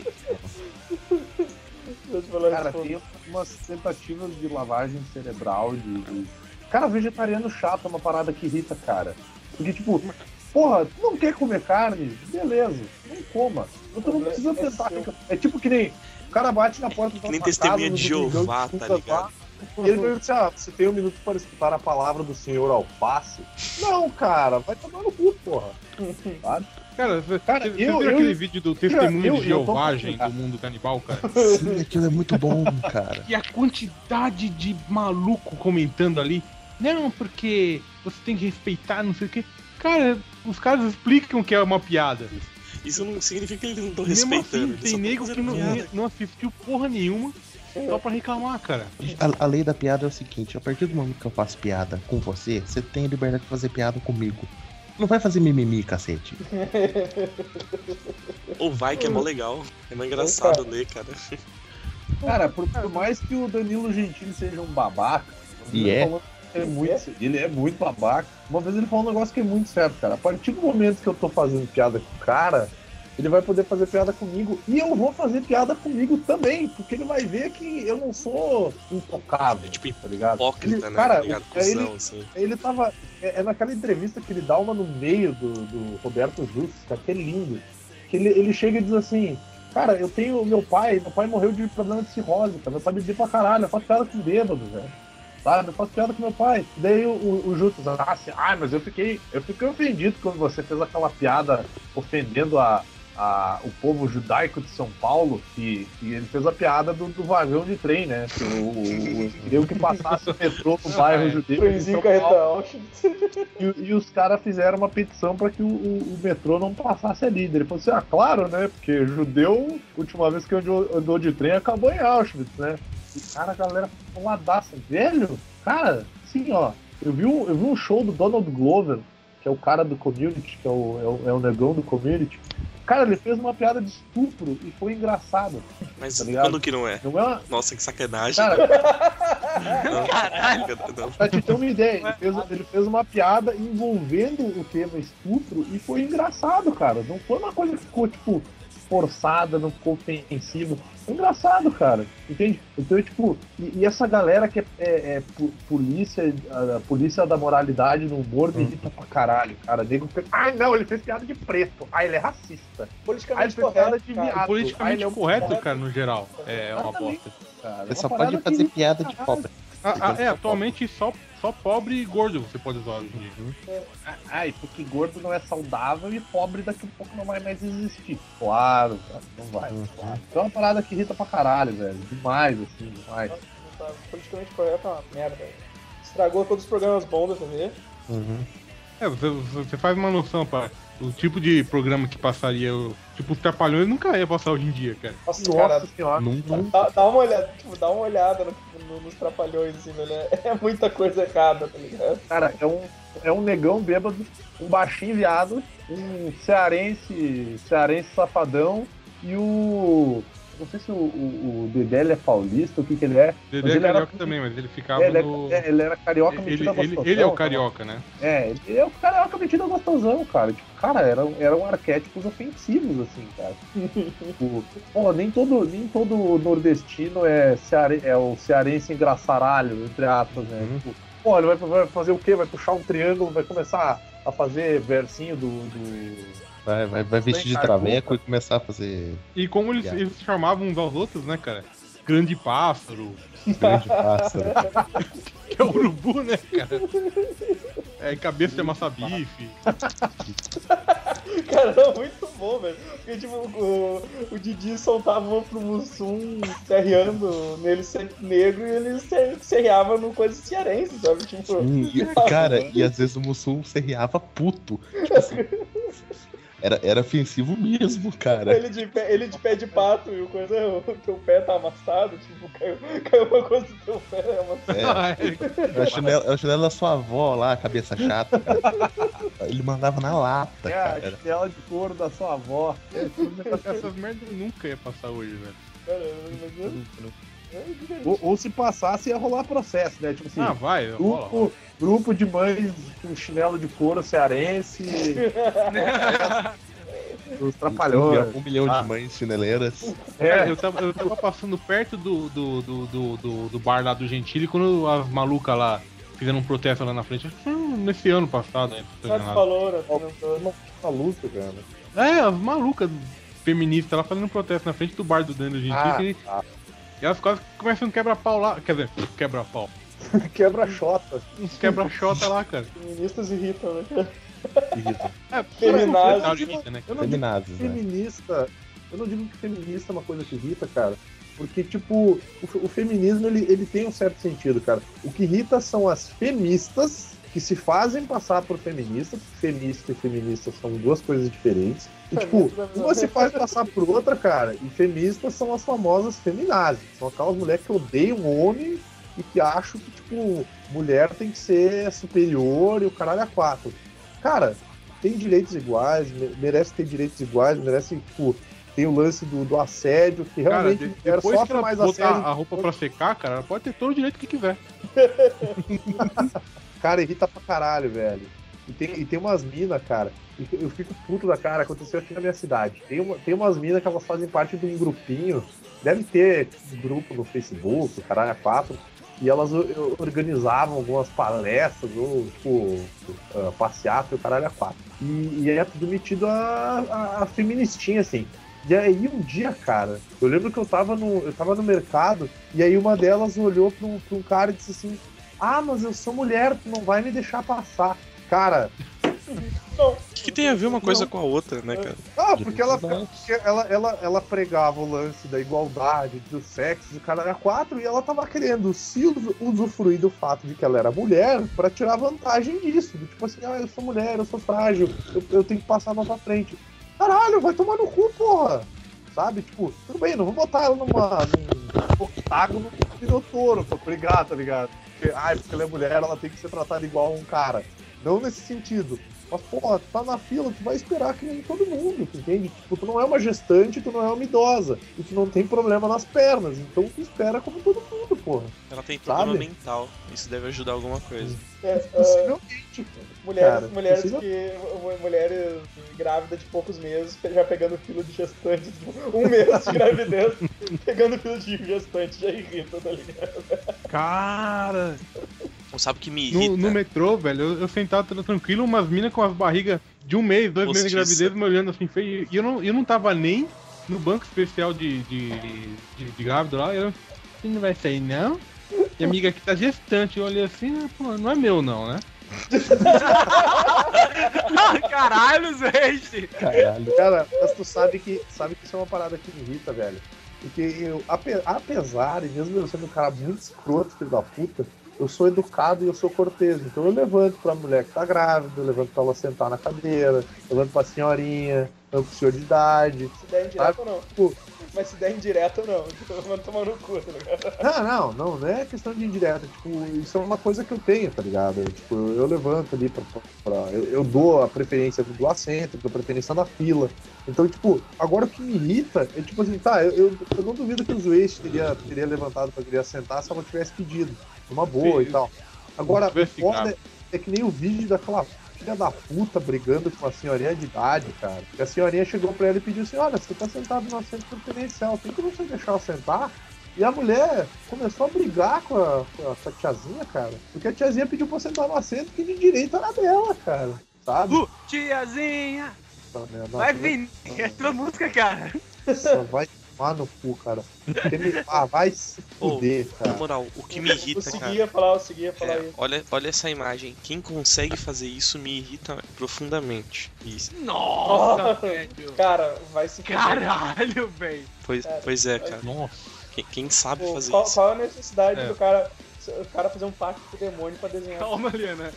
Cara, tem umas tentativas de lavagem cerebral de. de- Cara, vegetariano chato é uma parada que irrita, cara. Porque, tipo, porra, tu não quer comer carne? Beleza, não coma. Tu não precisa É tentar. seu. É tipo que nem. O cara bate na porta Que nem tua testemunha casa de Jeová, tá ligado? lá, E ele pergunta assim: ah, você tem um minuto para escutar a palavra do senhor alface? Não, cara, vai tomar no cu, porra. Sabe? Cara, você Cara, você eu- viu eu- aquele vídeo do testemunho eu- de eu falando, do mundo canibal, cara? Sim, aquilo é muito bom, cara. E a quantidade de maluco comentando ali. Não, porque você tem que respeitar, não sei o quê. Cara, os caras explicam que é uma piada. Isso não significa que eles não estão Mesmo respeitando. assim, tem nego que não, piada. não assistiu porra nenhuma só pra reclamar, cara. A, a lei da piada é o seguinte: a partir do momento que eu faço piada com você, você tem a liberdade de fazer piada comigo. Não vai fazer mimimi, cacete. <laughs> Ou vai, que é mó legal. É mó engraçado ler, cara. Cara, por, por mais que o Danilo Gentili seja um babaca, E é? falou que é muito, ele é muito babaca. Uma vez ele falou um negócio que é muito certo, cara. A partir do momento que eu tô fazendo piada com o cara, ele vai poder fazer piada comigo e eu vou fazer piada comigo também, porque ele vai ver que eu não sou intocável, Tipo, tá ligado? Hipócrita, Ele- né? cara, tá ligado? é ele- Cusão, assim. Ele tava. É, é naquela entrevista que ele dá uma no meio do, do Roberto Justus, cara, que é lindo. Que ele, ele chega e diz assim: Cara, eu tenho meu pai, meu pai morreu de problema de cirrose, cara. Meu pai bebia pra caralho, eu faço piada com bêbado, velho. Sabe? Eu faço piada com meu pai. Daí o, o, o Justus, ah, assim, ah, mas eu fiquei, eu fiquei ofendido quando você fez aquela piada ofendendo a, a, o povo judaico de São Paulo, que, que ele fez a piada do, do vagão de trem, né? Que o, deu que passasse o metrô no <laughs> bairro judeu. São carreta Paulo. E, e os caras fizeram uma petição para que o, o- o metrô não passasse ali. Ele falou assim: ah, claro, né? Porque judeu, última vez que andou, andou de trem, acabou em Auschwitz, né? E cara, a galera ficou ladaça. Velho, cara, assim, ó. Eu vi, um, eu vi um show do Donald Glover, que é o cara do community, que é o, é o, é o negão do community. Cara, ele fez uma piada de estupro e foi engraçado. Mas Tá quando que não é? Não é uma. Nossa, que sacanagem. Cara, <laughs> Não, Caralho. não. Pra te ter uma ideia, ele <laughs> fez, ele fez uma piada envolvendo o tema estupro e foi engraçado, cara. Não foi uma coisa que ficou, tipo, forçada, não ficou ofensivo. É engraçado, cara. Entende? Então, tipo, e, e essa galera que é, é- é polícia, a, a polícia da moralidade no humor me irrita pra caralho, cara. Nego ai não, ele fez piada de preto. Ai, ele é racista. Ele Politicamente piada correto, de cara. viado. Ai, Politicamente ele é um correto, correto, cara, no geral. É uma Exatamente. bosta. Você Uma só pode fazer piada de pobre. Ah, ah, é, atualmente só, só pobre e gordo você pode usar hoje em dia. Ai, porque gordo não é saudável e pobre daqui a pouco não vai mais existir. Claro, cara, não vai. Claro. Então é uma parada que irrita pra caralho, velho. Demais, assim, demais. Não tá- Politicamente correto é uma merda. velho. Estragou todos os programas bons da TV. Uhum. É, você, você faz uma noção, pá. O tipo de programa que passaria, o- tipo, os Trapalhões nunca ia passar hoje em dia, cara. Nossa, cara, Nossa senhora. Nunca. dá, dá uma olhada, tipo, dá uma olhada no- no- nos trapalhões, assim, velho. É, é muita coisa errada, tá ligado? Cara, é um, é um negão bêbado, um baixinho viado, um cearense, cearense safadão e o. Não sei se o, o, o Dedé é paulista, o que que ele é. Dedé é ele era- carioca também, mas ele ficava É, ele, no. é, é, ele era carioca Ele, metido a ele, gostosão. ele é o tá? carioca, né? É, ele é o carioca metido a gostosão, cara. Tipo, cara, eram, eram arquétipos ofensivos, assim, cara. tipo, <laughs> pô, nem todo, nem todo nordestino é, ceare, é o cearense engraçaralho, entre aspas, né? Uhum. Tipo, pô, ele vai, vai fazer o quê? Vai puxar um triângulo, vai começar a fazer versinho do. do... Vai, vai, vai vestir de traveco e começar a fazer E como eles, eles chamavam uns aos outros, né, cara? Grande pássaro, grande pássaro. <laughs> que é urubu, né, cara? É, cabeça de massa bife. <laughs> Cara, era muito bom, velho. Porque, tipo, o, o Didi soltava uma pro Mussum serreando nele ser negro e ele se- serreava no coisa cearense, sabe? Tipo, Sim, <laughs> cara, e às vezes o Mussum serreava puto. Tipo assim, era, era ofensivo mesmo, cara. ele de, pé, ele de pé de pato e o coisa, o teu pé tá amassado, tipo, caiu, caiu uma coisa do teu pé amassado. É, Ah, é. é o chinelo, é o chinelo da sua avó lá, cabeça chata. cara. Ele mandava na lata, É, a cara. chinela de couro da sua avó. Essas merdas nunca ia passar hoje, velho. Cara, mas eu- Ou, ou se passasse, ia rolar processo, né? Tipo assim, Ah, vai, rola. grupo, grupo de mães com chinelo de couro cearense. <laughs> Os trapalhões. Um milhão Ah. de mães chineleiras. Cara, É, eu tava, eu tava passando perto do, do, do, do, do- do bar lá do Gentili quando as malucas lá fizeram um protesto lá na frente. Acho que foi nesse ano passado, né? enganado. falou, comentou. uma luta, cara. É, as malucas feministas lá fazendo um protesto na frente do bar do Danilo Gentili. Ah, que- E elas quase começam um quebra-pau lá. Quer dizer, quebra-pau. Quebra-chota. Uns <laughs> quebra-chota lá, cara. Feministas irritam, né? cara? Irrita. É, <laughs> limite, né? Eu não digo Feminazes, né? feminista. Eu não digo que feminista é uma coisa que irrita, cara. Porque, tipo, o, o feminismo ele, ele tem um certo sentido, cara. O que irrita são as feministas que se fazem passar por feministas. Feminista e feminista são duas coisas diferentes. E, tipo, uma se faz passar por outra, cara. E feministas são as famosas feminazes. São aquelas mulheres que odeiam homem e que acham que, tipo, mulher tem que ser superior e o caralho a quatro. Cara, tem direitos iguais, me- merece ter direitos iguais, merece, tipo, tem o lance do, do assédio, que Cara, realmente de- mulher depois que sofre ela mais botar assédio. a roupa pra secar, cara, ela pode ter todo o direito que quiser. <laughs> Cara, irrita pra caralho, velho. E tem, e tem umas minas, cara, eu fico puto da cara, aconteceu aqui na minha cidade. Tem, uma, tem umas minas que elas fazem parte de um grupinho, deve ter grupo no Facebook, caralho a quatro, e elas organizavam algumas palestras, ou tipo, uh, passeata e o caralho a quatro. E, e é tudo metido a, a, a feministinha, assim. E aí um dia, cara, eu lembro que eu tava no, eu tava no mercado, e aí uma delas olhou pra um, pra um cara e disse assim, ah, mas eu sou mulher, tu não vai me deixar passar. Cara, O que, que tem a ver uma coisa Não. com a outra, né, cara? ah, porque ela, ela, ela, ela pregava o lance da igualdade, dos sexos, o cara era quatro, e ela tava querendo se usu- usufruir do fato de que ela era mulher pra tirar vantagem disso. Do Tipo assim, ah, eu sou mulher, eu sou frágil, eu, eu tenho que passar mais pra frente. Caralho, vai tomar no cu, porra! Sabe? Tipo, tudo bem, não vou botar ela numa, num octágono de doutor pra brigar, tá ligado? Porque, ah, porque ela é mulher, ela tem que ser tratada igual a um cara. Não nesse sentido. Mas, porra, tu tá na fila, tu vai esperar que nem todo mundo, tu entende? Tipo, tu não é uma gestante, tu não é uma idosa. E tu não tem problema nas pernas. Então tu espera como todo mundo, porra. Ela tem problema Sabe? mental. Isso deve ajudar alguma coisa. É, Possivelmente. mulheres, Cara, mulheres, que, mulheres grávidas de poucos meses já pegando fila de gestante, tipo, um mês de gravidez, <laughs> pegando fila de gestante já irrita, tá ligado? Cara. Sabe o que me irrita? No, no metrô, velho, eu, eu sentado tra- tranquilo, umas minas com as barrigas de um mês, dois meses de gravidez, me olhando assim feio. E eu não, eu não tava nem no banco especial de, de, de, de grávido lá. Eu, você não vai sair, não? E a amiga que tá gestante, eu olhei assim, pô, não é meu não, né? <laughs> Caralho, gente. Caralho. Cara, mas tu sabe que, sabe que isso é uma parada que me irrita, velho. Porque eu, ape- apesar, e mesmo eu sendo um cara muito escroto, filho da puta, eu sou educado e eu sou cortês. Então eu levanto pra mulher que tá grávida, eu levanto pra ela sentar na cadeira, eu levanto pra senhorinha, eu pro senhor de idade. Se der indireto ou não. Tipo, Mas se der indireto ou não, <laughs> mano, tomar no cu, tá ligado? Não, não, não, não é questão de indireta. Tipo, isso é uma coisa que eu tenho, tá ligado? Eu, tipo, eu levanto ali pra. pra- eu, eu dou a preferência do assento, dou a preferência na fila. Então, tipo, agora o que me irrita é tipo assim, tá, eu, eu, eu não duvido que o Zueste teria, teria levantado pra querer sentar se ela tivesse pedido. Uma boa Sim. e tal. Agora, o foda é, é que nem o vídeo daquela filha da puta brigando com a senhorinha de idade, cara. Que a senhorinha chegou pra ela e pediu assim: olha, você tá sentado no assento preferencial, tem como você deixar eu sentar? E a mulher começou a brigar com a, com a- tiazinha, cara. Porque a tiazinha pediu pra sentar no assento que de direito era dela, cara. Sabe? Uh, tiazinha. Né, Vai vir. É tua música, cara. Nossa, vai tomar no cu, cara. Ah, vai se fuder, Na cara. moral, o que me Eu irrita, cara. seguia falar, eu seguia falar É, isso. olha, olha essa imagem. Quem consegue fazer isso me irrita profundamente. Isso. Nossa, velho. Cara, vai se fuder. Caralho, velho. Pois, Cara, pois é, cara. Nossa. Quem, quem sabe Pô, fazer qual, isso? qual a necessidade É. do cara, o cara fazer um pacto com o demônio pra desenhar? Calma, Liana.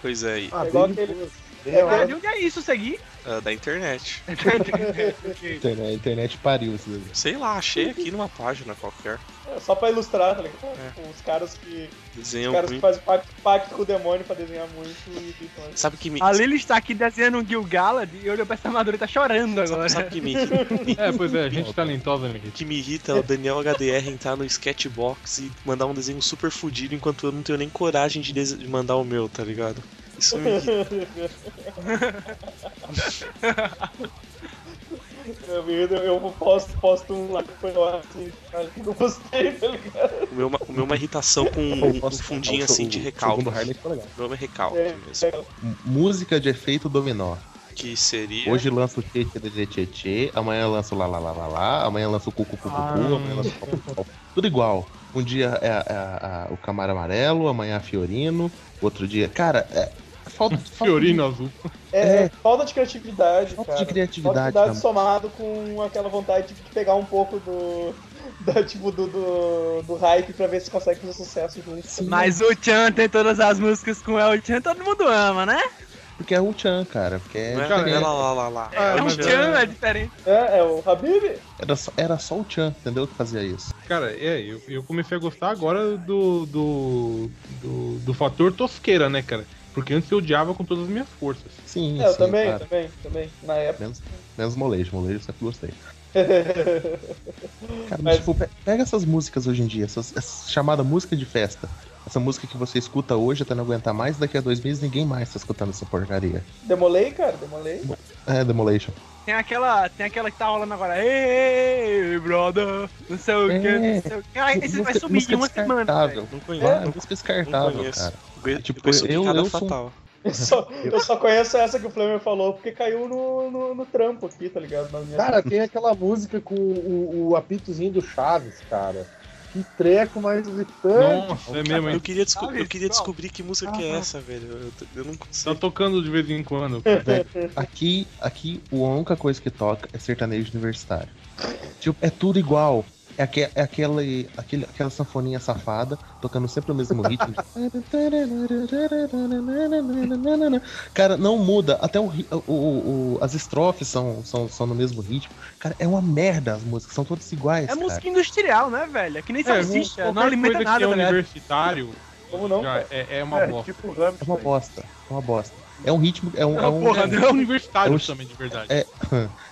Pois é, aí. Ah, É igual aquele- é hora De onde é isso, seguir? Ah, da internet. Internet, a internet pariu isso daí. Sei lá, achei aqui numa página qualquer. É só pra ilustrar, tá ligado? É. Os caras que. Desenham Os caras que muito. fazem pacto, pacto com o demônio pra desenhar muito e. Sabe que me. A Lily está aqui desenhando um Gil Galad e olhou pra essa armadura e tá chorando agora. Sabe, sabe que me irrita? É, pois é, gente talentosa, me O irrita. que me irrita é o Daniel HDR entrar no Sketchbox e mandar um desenho super fudido enquanto eu não tenho nem coragem de, de mandar o meu, tá ligado? Isso me irrita. Eu, eu, posto, posto um lá que foi lá assim, cara, que eu postei, tá ligado? O meu, é uma- o meu é uma irritação com um, um fundinho assim de recalque. O Harley legal. O meu é recalque É, mesmo. é, Música de efeito dominó. Que seria. Hoje lança o Tchê Tchê Tchê Tchê, amanhã lança o Lá Lá Lá Lá Lá, amanhã lança o Cucu Cucu Cucu, Ah. amanhã lança o Pau. Tudo igual. Um dia é, é a- o Camaro Amarelo, amanhã a Fiorino, outro dia. Cara, é, falta, falta Fiorino azul. é, É. é falta de criatividade, Falta cara. de criatividade, Falta de criatividade somado com aquela vontade de pegar um pouco do. Da, tipo, do, do, do hype pra ver se consegue fazer sucesso junto. Mas o Chan tem todas as músicas com El Chan, todo mundo ama, né? Porque é o Chan, cara. Porque é é, é é- lá, lá, lá, lá. Ah, É um mas Chan, é- é diferente. É, é o Habib? era, só, era só o Chan, entendeu? Que fazia isso. Cara, é, eu, eu comecei a gostar agora do, do, do, do fator tosqueira, né, cara? Porque antes eu odiava com todas as minhas forças. Sim, É, eu sim, também, claro. também, também. Na época. Menos, menos molejo, molejo eu sempre gostei. <laughs> Cara, Mas- tipo, pe- pega essas músicas hoje em dia, essas, essa chamada música de festa. Essa música que você escuta hoje até não aguentar mais, daqui a dois meses ninguém mais tá escutando essa porcaria. Demolei, cara, demolei. É, Demolition. Tem aquela, tem aquela que tá rolando agora. Ei, brother, não sei o que, não sei o que. Ah, esse vai sumir música em uma semana. velho. Não conheço. é música descartável, cara. Eu, tipo, eu- Picada eu sou um- Fatal. Eu só, eu só conheço essa que o Flamer falou porque caiu no, no, no trampo aqui, tá ligado? Na minha... Cara, tem aquela música com o, o apitozinho do Chaves, cara. Que treco mais irritante. Nossa, é mesmo, Eu queria, desco- eu queria descobrir que música que é essa, velho. Eu, eu não Tá consigo. tocando de vez em quando. <laughs> Aqui, aqui, a única coisa que toca é sertanejo universitário. Tipo, é tudo igual. É, aque, é aquela, aquele, aquela sanfoninha safada, tocando sempre o mesmo ritmo. <laughs> Cara, não muda. Até o, o- o- o- as estrofes são, são, são no mesmo ritmo. Cara, é uma merda as músicas, são todas iguais. É cara. música industrial, né, velho? É que nem É, salsicha, qualquer não alimenta coisa nada, que é tá universitário Como não? Já é, é uma É, bosta. tipo É uma bosta. É uma bosta. É um ritmo. É um, é Ah, um, porra, não é universitário é um- também, de verdade. É,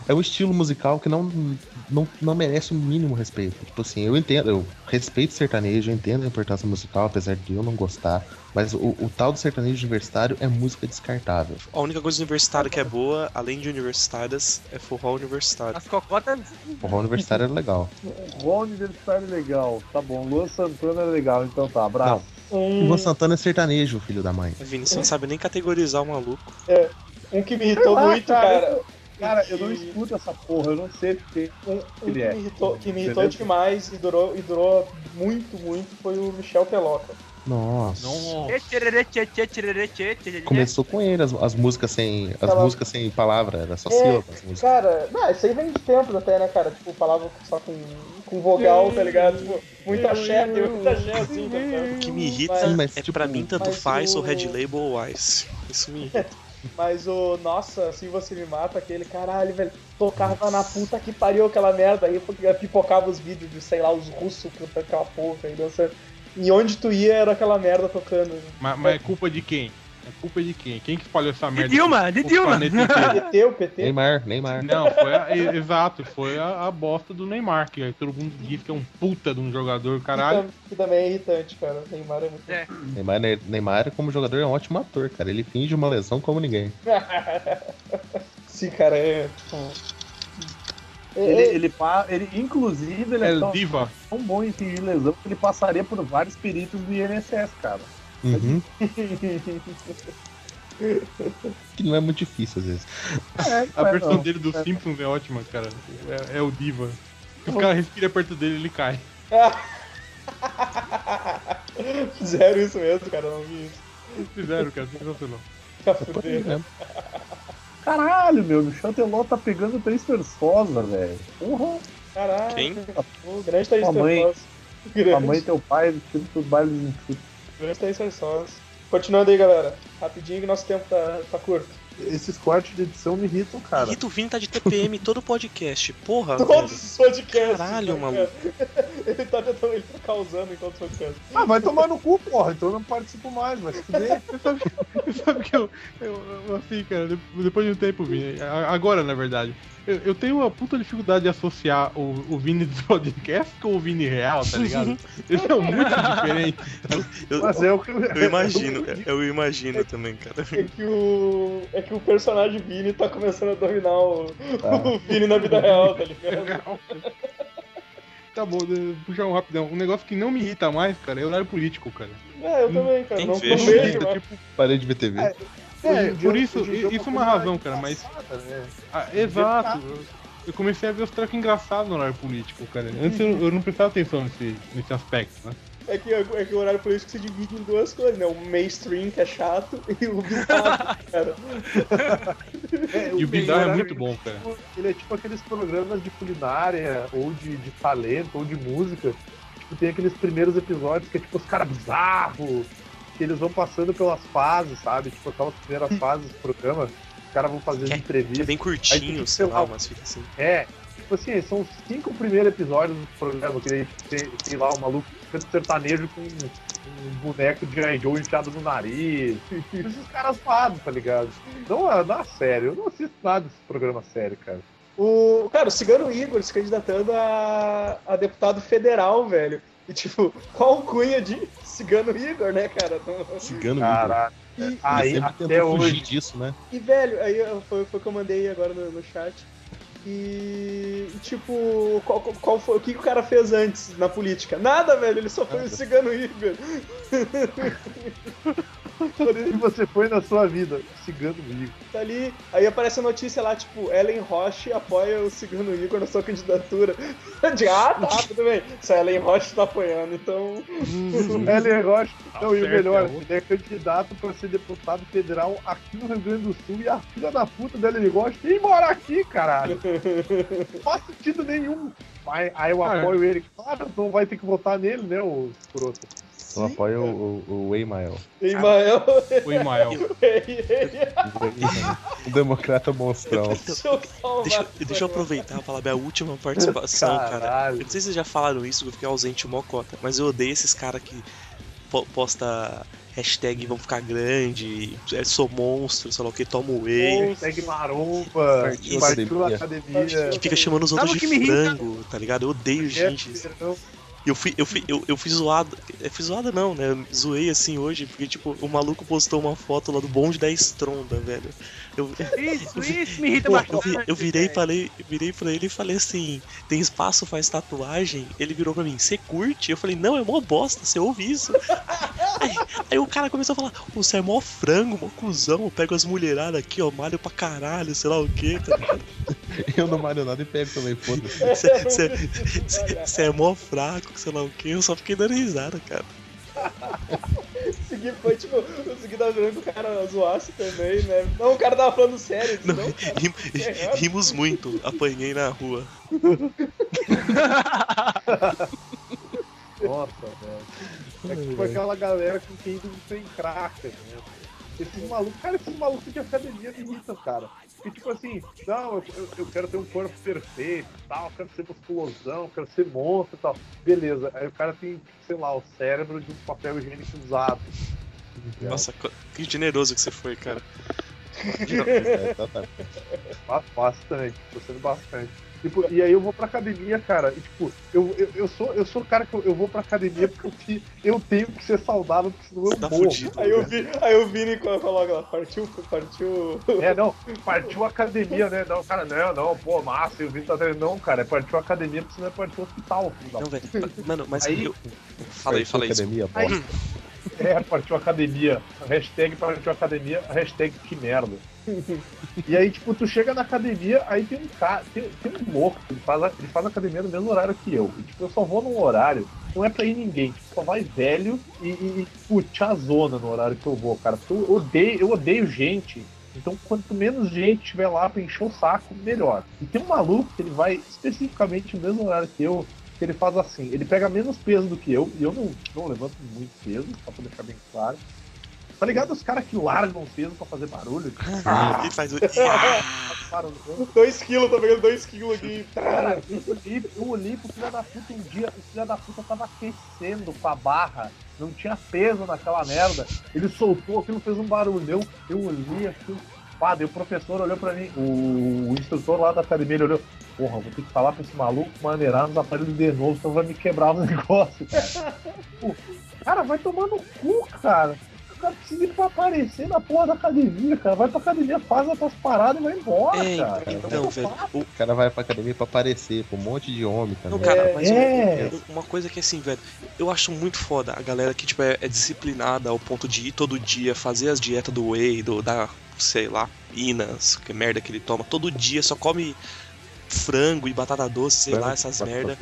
é um estilo musical que não, não, não merece o mínimo respeito. Tipo assim, eu entendo, eu respeito o sertanejo, eu entendo a importância musical, apesar de eu não gostar. Mas o, o tal do sertanejo universitário é música descartável. A única coisa universitária que é boa, além de universitárias, é forró universitário. As cocotas. O forró universitário é legal. Rony Universitário é legal. Tá bom. Luan Santana é legal. Então tá, abraço. O Um, Luan Santana é sertanejo, filho da mãe. Vini, você não sabe nem categorizar o maluco. um que me irritou Ah, muito, cara, cara. Cara, eu não escuto essa porra. Eu não sei porque. Um, um Ele que, é. me irritou, que me irritou demais e durou, e durou muito, muito foi o Michel Peloca. Nossa. Nossa. Começou com ele, as, as músicas sem. As músicas sem palavra, era só É, sílabas. Cara, não, isso aí vem de tempos até, né, cara? Tipo, falava só com, com vogal, tá ligado? Tipo, muito axé, tem muito axé assim, tá ligado? O que me irrita Mas- mas, é tipo, pra mim tanto faz o- o Red Label ou Ice. Isso me irrita. <laughs> Mas o Nossa, se você me mata, aquele caralho, velho, tocava na puta que pariu aquela merda aí, porque pipocava os vídeos de, sei lá, os russos cantando aquela porra aí, dançando. E onde tu ia era aquela merda tocando. Mas, mas é culpa de quem? É culpa de quem? Quem que espalhou essa De merda? Dilma, de Dilma. planeta <laughs> inteiro? PT, o PT. Neymar, Neymar. Não, foi a, exato, foi a, a bosta do Neymar, que todo mundo diz que é um puta de um jogador, caralho. Que, tam- que também é irritante, cara. O Neymar é muito. É. Neymar, Neymar, como jogador, é um ótimo ator, cara. Ele finge uma lesão como ninguém. <laughs> Sim, cara, é. Tipo... É- Ele, é- ele, pa- ele, inclusive, ele é El tão, Diva. tão bom em fingir lesão que ele passaria por vários peritos do INSS, cara. Uhum. <laughs> que não é muito difícil às vezes. É, A é, versão não. dele dos Simpsons é ótima, cara. É, é o Diva. Se os caras respiram perto dele, ele cai. <laughs> Fizeram isso mesmo, cara, eu não vi isso. Fizeram, cara, sensacional. Fudendo. Caralho, meu, o Chanteló tá pegando três Versosa, velho. Porra, Caralho. Quem? O grande Thaís. Grande, a mãe e teu pai, tudo pros bailes em chute. grande Thaís Terçosa. Continuando aí, galera. Rapidinho que nosso tempo tá, tá curto. Esses cortes de edição me irritam, cara. Irrita o Vini tá de TPM todo podcast. Porra, Todos os podcasts. Caralho, né, maluco. cara? Ele tá tentando, ele tá causando em todos os podcasts. Ah, vai tomar no cu, porra, então eu não participo mais, vai se fuder. <laughs> Sabe que eu, eu, eu, assim, cara, de- depois de um tempo, Vini, agora na verdade, eu, eu tenho uma puta dificuldade de associar o, o Vini do podcast com o Vini real, tá ligado? <laughs> Eles são muito diferentes. Eu, Mas é o que eu imagino, eu imagino também, cara. É que o. É que o personagem Vini tá começando a dominar o, Ah. <laughs> o Vini na vida real, tá ligado? <laughs> Tá bom, puxar um rapidão. Um negócio que não me irrita mais, cara, é o horário político, cara. É, eu também, cara. Quem Não, não vejo. Tipo, Parei de ver TV. é, Dia- por isso, isso é uma razão, cara, mas. né? Ah, exato. Eu- comecei a ver os trocos engraçados no horário político, cara. Antes eu, eu não prestava atenção nesse, nesse aspecto, né? É que, é que o horário político se divide em duas coisas, né? O mainstream, que é chato, <laughs> e o bizarro, cara. É, <laughs> E o bizarro é muito bom, cara. Ele é tipo aqueles programas de culinária, ou de, de talento, ou de música. Tipo, tem aqueles primeiros episódios que é tipo os caras bizarros, que eles vão passando pelas fases, sabe? Tipo, aquelas primeiras fases do programa, os caras vão fazendo Que é- entrevista. É bem curtinho, que sei lá, mas fica assim. É, tipo assim, são os cinco primeiros episódios do programa, que daí tem, tem lá o maluco canta sertanejo com um boneco de G.I. Joe enfiado no nariz. <laughs> Esses caras fazem, tá ligado? Não, é- não é sério, eu não assisto nada desse programa sério, cara. O, cara, o Cigano Igor se candidatando a, a deputado federal, velho. E tipo, qual cunha de Cigano Igor, né, cara? Cigano Caralho. E, Ele Aí, até hoje. fugir disso, né? e, velho, aí foi, foi o que eu mandei agora no, no chat. E, e, tipo, qual, qual foi, o que, que o cara fez antes na política? Nada, velho, ele só foi o Nada. Cigano Igor. <laughs> Onde você foi na sua vida? Cigano Igor. Tá ali, aí aparece a notícia lá, tipo, Ellen Roche apoia o Cigano Igor na sua candidatura. <laughs> De, ah, tá, tudo bem. Se a Ellen Roche tá apoiando, então. <laughs> Ellen Rocha, não, e o melhor, é ele é candidato pra ser deputado federal aqui no Rio Grande do Sul e a filha da puta dela, ele gosta nem morar aqui, caralho. Não <laughs> faz sentido nenhum. Aí, aí eu Cara. apoio ele, claro, não vai ter que votar nele, né, o escroto. Eu apoio o, o, o Emael. Ismael. O Imael. O democrata monstrão. <laughs> Deixa eu salvar Deixa, deixa eu aproveitar e falar minha última participação, cara. Caralho. Eu não sei se vocês já falaram isso, eu fiquei ausente mocota, mas eu odeio esses caras que po- posta hashtag vamos ficar grande, é, sou monstro, sei lá o que, toma whey. Hashtag maromba, Partiu academia. Que fica chamando os outros Sabe de frango, tá ligado? Eu odeio gente. Então, E eu fui, eu fui, eu, eu fui zoado. Eu fui zoado não, né? Zoei assim hoje, porque, tipo, o maluco postou uma foto lá do bonde da Estronda, velho. Eu, Isso, isso me irrita Pô, bastante. eu, vi- eu virei velho. falei, virei pra ele e falei assim, tem espaço, faz tatuagem? Ele virou pra mim, você curte? Eu falei, não, é mó bosta, você ouve isso. <laughs> Aí, aí o cara começou a falar, "Pô, você é mó frango, mó cuzão, eu pego as mulheradas aqui, ó, malho pra caralho, sei lá o que, tá ligado? <laughs> Eu não malho nada e pego também, foda-se. <laughs> Você é mó fraco, sei lá o que, eu só fiquei dando risada, cara. Segui foi tipo, o Segui tava jurando que o cara zoasse também, né? Não, o cara tava falando sério. disse, Não, Não, cara. rim- rimos muito, apanhei na rua. <laughs> Nossa, velho. É que foi aquela galera com quem tu sem cracker, né? Esses malucos, cara, esses malucos de academia me irritam, cara. Porque, tipo assim, não, eu, eu- quero ter um corpo perfeito e tal, quero ser musculosão, quero ser monstro e tal. Beleza, aí o cara tem, sei lá, o cérebro de um papel higiênico usado. Nossa, que generoso que você foi, cara. <laughs> É, tá, tá. Ba- Bastante, tô sendo bastante. Tipo, e aí eu vou pra academia, cara, e tipo, eu, eu, eu sou eu sou o cara que eu, eu vou pra academia porque eu, te- eu tenho que ser saudável, porque senão eu Tá morro. fudido. Aí eu vi, aí o Vini coloca lá, partiu, partiu. É, não, partiu a academia, né? Não, cara, não, não, pô, massa, eu vi tá treinando. Não, cara, é partiu a academia porque senão é partiu o hospital, filho Não, velho, mano, mas Aí- eu... Fala aí, fala aí. Academia, bosta. É, partiu academia. Hashtag partiu academia, hashtag que merda. E aí, tipo, tu chega na academia, aí tem um cara, tem, tem um louco, ele faz, a- ele faz academia no mesmo horário que eu. E, tipo, eu só vou num horário, não é pra ir ninguém, tipo, só vai velho e, e, e tipo, tiazona no horário que eu vou, cara. Eu odeio, eu odeio gente. Então, quanto menos gente tiver lá pra encher o saco, melhor. E tem um maluco que ele vai especificamente no mesmo horário que eu, que ele faz assim, ele pega menos peso do que eu, e eu não, não levanto muito peso, só pra deixar bem claro. Tá ligado os caras que largam peso pra fazer barulho? Ele faz o... <laughs> Barulho. 2 quilos, tá pegando 2 quilos aqui. Cara, eu olhei, eu olhei pro filho da puta um dia, o filho da puta tava aquecendo com a barra, não tinha peso naquela merda. Ele soltou aquilo, fez um barulhão, eu olhei aquilo, pá, daí o professor olhou pra mim, o, o instrutor lá da academia ele olhou, porra, vou ter que falar pra esse maluco maneirar nos aparelhos de novo, senão vai me quebrar <laughs> o negócio. Cara, Pô, cara vai tomar no cu, cara. O cara precisa ir pra aparecer na porra da academia, cara. Vai pra academia, faz as tuas paradas e vai embora, É, cara. então, velho, o, O cara vai pra academia pra aparecer, com um monte de homem também. Não, cara, É, mas é. uma- uma coisa que assim, velho, eu acho muito foda a galera que, tipo, é, é disciplinada ao ponto de ir todo dia, fazer as dietas do whey, do, da, sei lá, Minas, que merda que ele toma, todo dia só come frango e batata doce, sei lá, essas merda.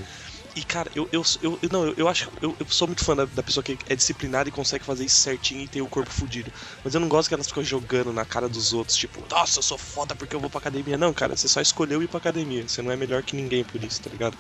E, cara, eu, eu, eu, eu- não, eu, eu acho eu, eu sou muito fã da, da pessoa que é disciplinada e consegue fazer isso certinho e ter o corpo fudido. Mas eu não gosto que elas ficam jogando na cara dos outros, tipo, nossa, eu sou foda porque eu vou pra academia. Não, cara, você só escolheu ir pra academia. Você não é melhor que ninguém por isso, tá ligado?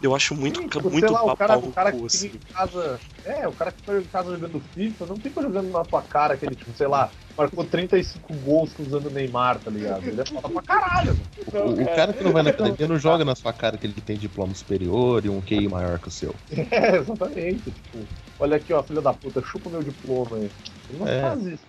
Eu acho muito, Sim, tipo, muito lá, o cara, o cara cu, que assim. em casa. É, o cara que fica em casa jogando FIFA não fica jogando na tua cara aquele, tipo, sei lá, marcou 35 gols usando o Neymar, tá ligado? Ele é foda pra caralho. mano. O, o cara que não vai na academia não joga na sua cara que ele tem diploma superior e um QI maior que o seu. <laughs> É, exatamente. Tipo, olha aqui, ó, filho da puta, chupa o meu diploma aí. Ele não É. faz isso.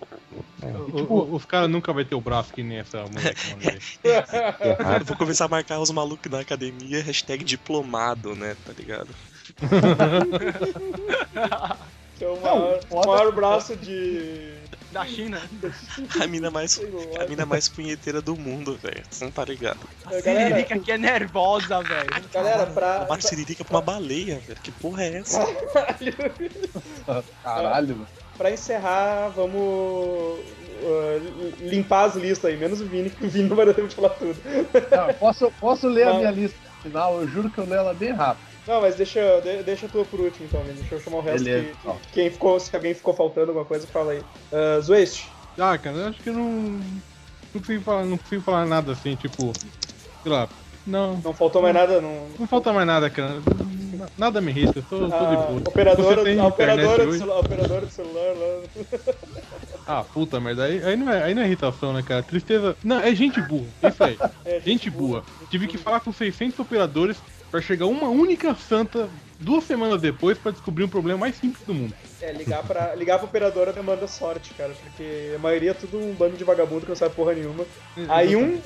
O- o- os caras nunca vai ter o braço que nem essa moleque. <laughs> Eu vou começar a marcar os malucos da academia, hashtag diplomado, né, tá ligado? <laughs> Que é o maior, foda- maior braço de. Da China. A mina mais, a mina mais punheteira do mundo, velho. Você não tá ligado? A Galera- Siririca aqui é nervosa, velho. Galera, pra. Uma siririca pra uma baleia, velho. Que porra é essa? Caralho. Pra encerrar, vamos uh, limpar as listas aí, menos o Vini, que o Vini não vai dar tempo de falar tudo. Não, posso, posso ler a minha lista final? Eu juro que eu leio ela bem rápido. Não, mas deixa, de- deixa a tua por último então. Deixa eu chamar o resto. Beleza, que- então. quem ficou, se alguém ficou faltando alguma coisa, fala aí. Uh, Zwest, Ah, cara, eu acho que não. Não consigo falar, não consigo falar nada assim, tipo. Sei lá. Não. não faltou mais nada? Não... Não falta mais nada, cara. Nada me irrita, eu tô, tô de A boa. operadora, tem a operadora, do celular, a operadora do celular lá. <laughs> Ah, puta merda, aí, aí, não é, aí não é irritação, né, cara? Tristeza. Não, é gente burra, isso aí. <laughs> É, Gente boa. Tive que falar com 600 operadores pra chegar uma única santa duas semanas depois pra descobrir um problema mais simples do mundo. É, ligar pra, ligar pra operadora demanda sorte, cara, porque a maioria é tudo um bando de vagabundo que não sabe porra nenhuma. Aí um,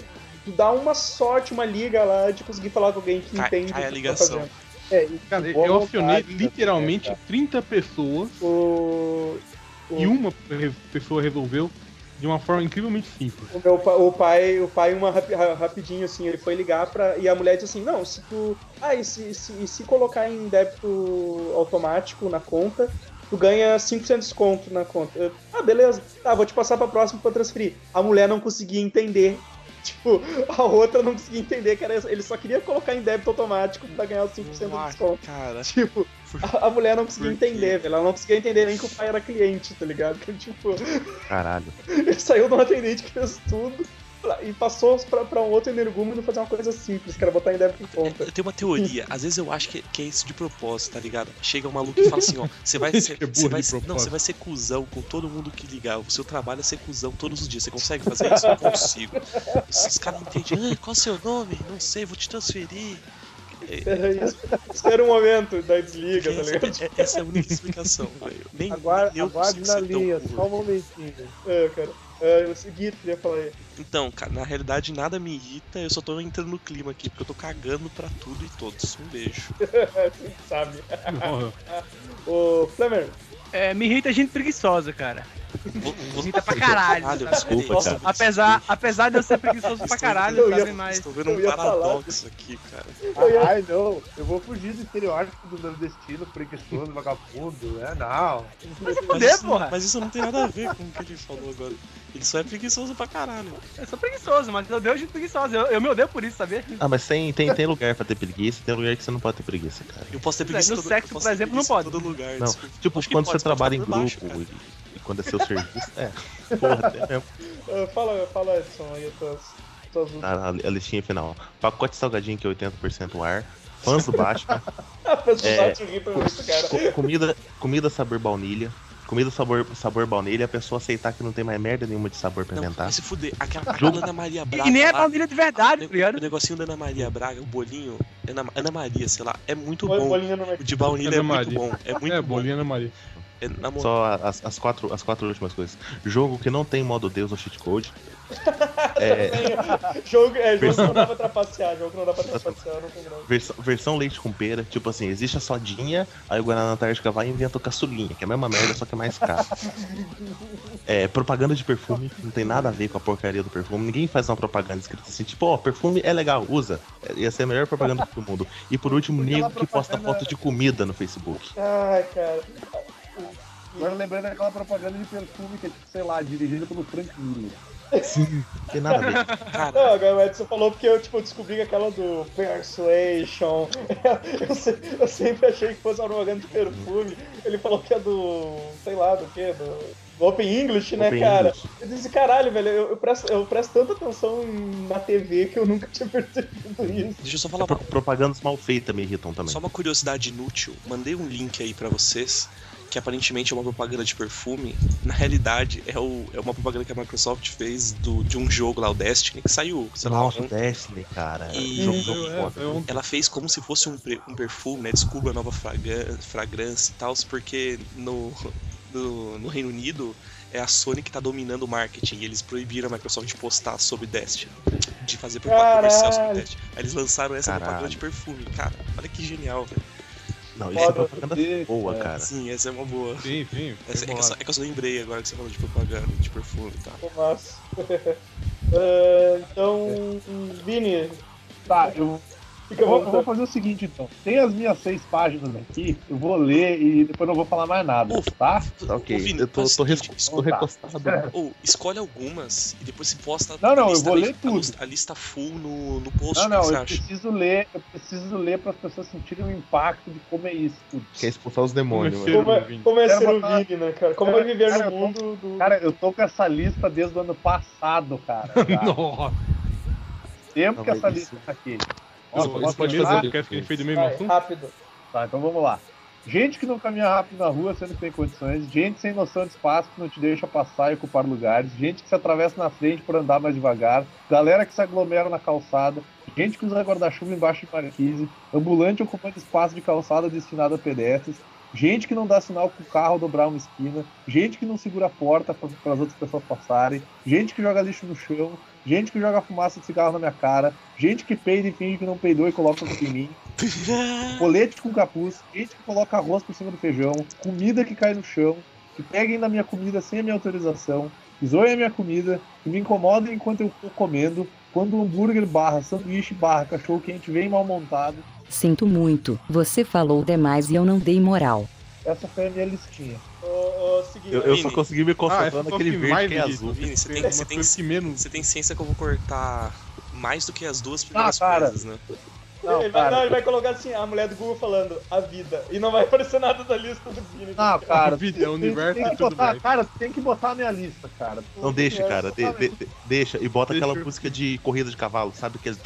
tu dá uma sorte, uma liga lá de conseguir falar com alguém que Cai- entende cai a o que tu ligação. Tá. É, e Cara, eu acionei vontade, né, literalmente cara? 30 pessoas O, e uma pessoa resolveu de uma forma incrivelmente simples. o meu o pai, o pai uma rapi- ra- rapidinho assim, ele foi ligar pra. E a mulher disse assim, não, se tu. Ah, e se, se, e se colocar em débito automático na conta, tu ganha 5% de desconto na conta. Eu, ah, beleza. Tá, vou te passar pra próxima pra transferir. A mulher não conseguia entender. <laughs> Tipo, a outra não conseguia entender que era, ele só queria colocar em débito automático pra ganhar os 5% do Ah, desconto. Cara, Tipo, a, a mulher não conseguia entender, velho. Ela não conseguia entender nem que o pai era cliente, tá ligado? Que, <laughs> tipo, Caralho. ele saiu de um atendente que fez tudo e passou pra, pra um outro energúmeno fazer uma coisa simples, que era botar em débito em conta. eu tenho uma teoria. Às vezes eu acho que, que é isso de propósito, tá ligado? Chega um maluco e fala assim, ó, você vai <laughs> ser. É burro Você vai de ser não, você vai ser cuzão com todo mundo que ligar. O seu trabalho é ser cuzão todos os dias. Você consegue fazer isso? Eu consigo. Os caras entendem, qual é o seu nome? Não sei, vou te transferir. É <laughs> isso. Espera um momento, daí desliga, tá Essa, ligado? é- essa é a única explicação, velho. Nem, Aguarde, nem eu aguarde na ser linha, só um momentinho. É, cara. É, eu segui, queria falar aí. Então, cara, na realidade nada me irrita, eu só tô entrando no clima aqui, porque eu tô cagando pra tudo e todos. Um beijo. <laughs> Você sabe. <laughs> Ô, Flamer, É, me irrita gente preguiçosa, cara. Irrita pra caralho. Caralho, sabe? desculpa, Nossa, cara. Apesar, apesar de eu ser preguiçoso pra caralho, Eu ia-? Mas. Estou vendo um falar paradoxo aqui, cara. Eu ia- Ai, não, eu vou fugir do estereótipo do nordestino, preguiçoso, vagabundo, né? Não. Mas Fuder, isso, porra. mas isso não tem nada a ver com o que ele falou agora. Ele só é preguiçoso pra caralho. Eu sou preguiçoso, mas eu odeio gente preguiçosa. Eu, eu me odeio por isso, sabe? Ah, mas tem, tem, tem lugar pra ter preguiça, tem lugar que você não pode ter preguiça, cara. Eu posso ter No preguiça em todo, sexo, por exemplo, não pode. todo lugar. Não, tipo, quando pode, você pode trabalha em por baixo, quando é seu <laughs> serviço. É. Porra, é mesmo. Ah, fala, fala, Edson, aí as tuas, tuas A, a- listinha final. Pacote salgadinho que é 80% ar. Fãs do Batman. <laughs> As É. comida, comida sabor baunilha. Comida sabor, sabor baunilha, a pessoa aceitar que não tem mais merda nenhuma de sabor pra inventar. se fuder. Aquela, aquela Ana Maria Braga. E nem é baunilha de verdade, o ligado? o negocinho da Ana Maria Braga, o bolinho. Ana, Ana Maria, sei lá, é muito Bol- bom. O de baunilha é Ana muito bom. É muito é, bom. bolinha na Maria. É. Só as, as, quatro, as quatro últimas coisas. Jogo que não tem modo Deus ou cheat code. <laughs> É, Jogo, é, jogo Versão- não dá pra trapacear, jogo que não dá pra trapacear, não tem graça. versão, versão leite com pera. Tipo assim, existe a sodinha, aí o Guaraná Antártica vai e inventa o caçulinha, que é a mesma merda, só que é mais caro. É, propaganda de perfume, não tem nada a ver com a porcaria do perfume. Ninguém faz uma propaganda escrita assim, tipo, ó, perfume é legal, usa. É, Ia ser a melhor propaganda do mundo. E por último, Aquela nego que posta foto de comida no Facebook. Ai, cara. Agora lembrando daquela propaganda de perfume que é, tipo, sei lá, dirigida pelo Frank Miller. Sim, não tem nada a ver. Cara, Não, agora o Edson falou porque eu, tipo, descobri que aquela do Persuasion. <laughs> Eu, se- eu sempre achei que fosse uma propaganda de perfume. Ele falou que é do. sei lá, do quê? Do, Open English, né, Open cara? English. Eu disse, caralho, velho, eu, eu presto, eu presto tanta atenção na TV que eu nunca tinha <laughs> percebido isso. deixa eu só falar uma, propagandas mal feitas me irritam também. só uma curiosidade inútil. Mandei um link aí pra vocês. Que aparentemente é uma propaganda de perfume. Na realidade, é, o, é uma propaganda que a Microsoft fez do, de um jogo lá, o Destiny, que saiu, sei lá, Nossa, ontem. Destiny, cara. E- Jogo, É, jogo foda. é um- Ela fez como se fosse um, um perfume, né? Descubra a nova fragrância, fragrância e tal, porque no, no, no Reino Unido é a Sony que tá dominando o marketing e eles proibiram a Microsoft de postar sobre Destiny, de fazer propaganda comercial sobre. Destiny. Aí eles lançaram essa Caralho. propaganda de perfume, cara. Olha que genial, velho. Não, isso é propaganda Deus, boa, cara. cara. Sim, essa é uma boa. Sim, sim. Essa, é, que eu só, é que eu só lembrei agora que você falou de propaganda, de perfume e tal. Ficou massa. Ah, <laughs> então, Vini, Tá, eu, eu, vou, eu vou fazer o seguinte então. Tem as minhas seis páginas aqui, eu vou ler e depois não vou falar mais nada, Ufa. tá? Tá ok, Vini, eu tô, tô, tô tá. recostado. <laughs> Ou escolhe algumas e depois se posta Não, não, a eu lista, vou ler a tudo. lista- A, lista full no, no post, Não, não, você eu acha? preciso ler, eu preciso ler para as pessoas sentirem o impacto de como é isso tudo. Quer expulsar os demônios. Como é, Vini. como é Quero ser o Vini, né, cara? Como é viver Cara, no eu tô- mundo do. Cara, eu tô com essa lista desde o ano passado, cara. <laughs> já. Nossa. Tempo Não, que essa lista tá aqui. Posso mesmo começar? podcast que a gente fez do mesmo Vai, assunto? rápido. Tá, então vamos lá. Gente que não caminha rápido na rua, sendo que tem condições. Gente sem noção de espaço que não te deixa passar e ocupar lugares. Gente que se atravessa na frente por andar mais devagar. Galera que se aglomera na calçada. gente que usa guarda-chuva embaixo de marquise, ambulante ocupando espaço de calçada destinado a pedestres, gente que não dá sinal com o carro dobrar uma esquina, gente que não segura a porta para as outras pessoas passarem, gente que joga lixo no chão, gente que joga fumaça de cigarro na minha cara, gente que peida e finge que não peidou e coloca culpa em mim, <laughs> colete com capuz, gente que coloca arroz por cima do feijão, comida que cai no chão, que peguem na minha comida sem a minha autorização, que zoem a minha comida, que me incomodem enquanto eu estou comendo, quando o hambúrguer barra sanduíche barra cachorro quente vem mal montado. Sinto muito, você falou demais e eu não dei moral. Essa foi a minha listinha. Seguinte. Eu, eu só consegui me Ah, concentrar essa foi naquele que verde mais que é me azul. Vini, você tem, você, tem, coisa que menos. você tem ciência que eu vou cortar mais do que as duas primeiras cara. coisas, né? Não, ele, vai, não, ele vai colocar assim, a mulher do Google falando, a vida. E não vai aparecer nada da lista do Vini. Não, <laughs> cara. O vídeo é o tem- universo tem e que tudo botar, mais. Cara, tem que botar a minha lista, cara. Não deixa, cara. de- de- de- deixa. E bota Deixa aquela eu- música de corrida de cavalo, sabe? Aquele.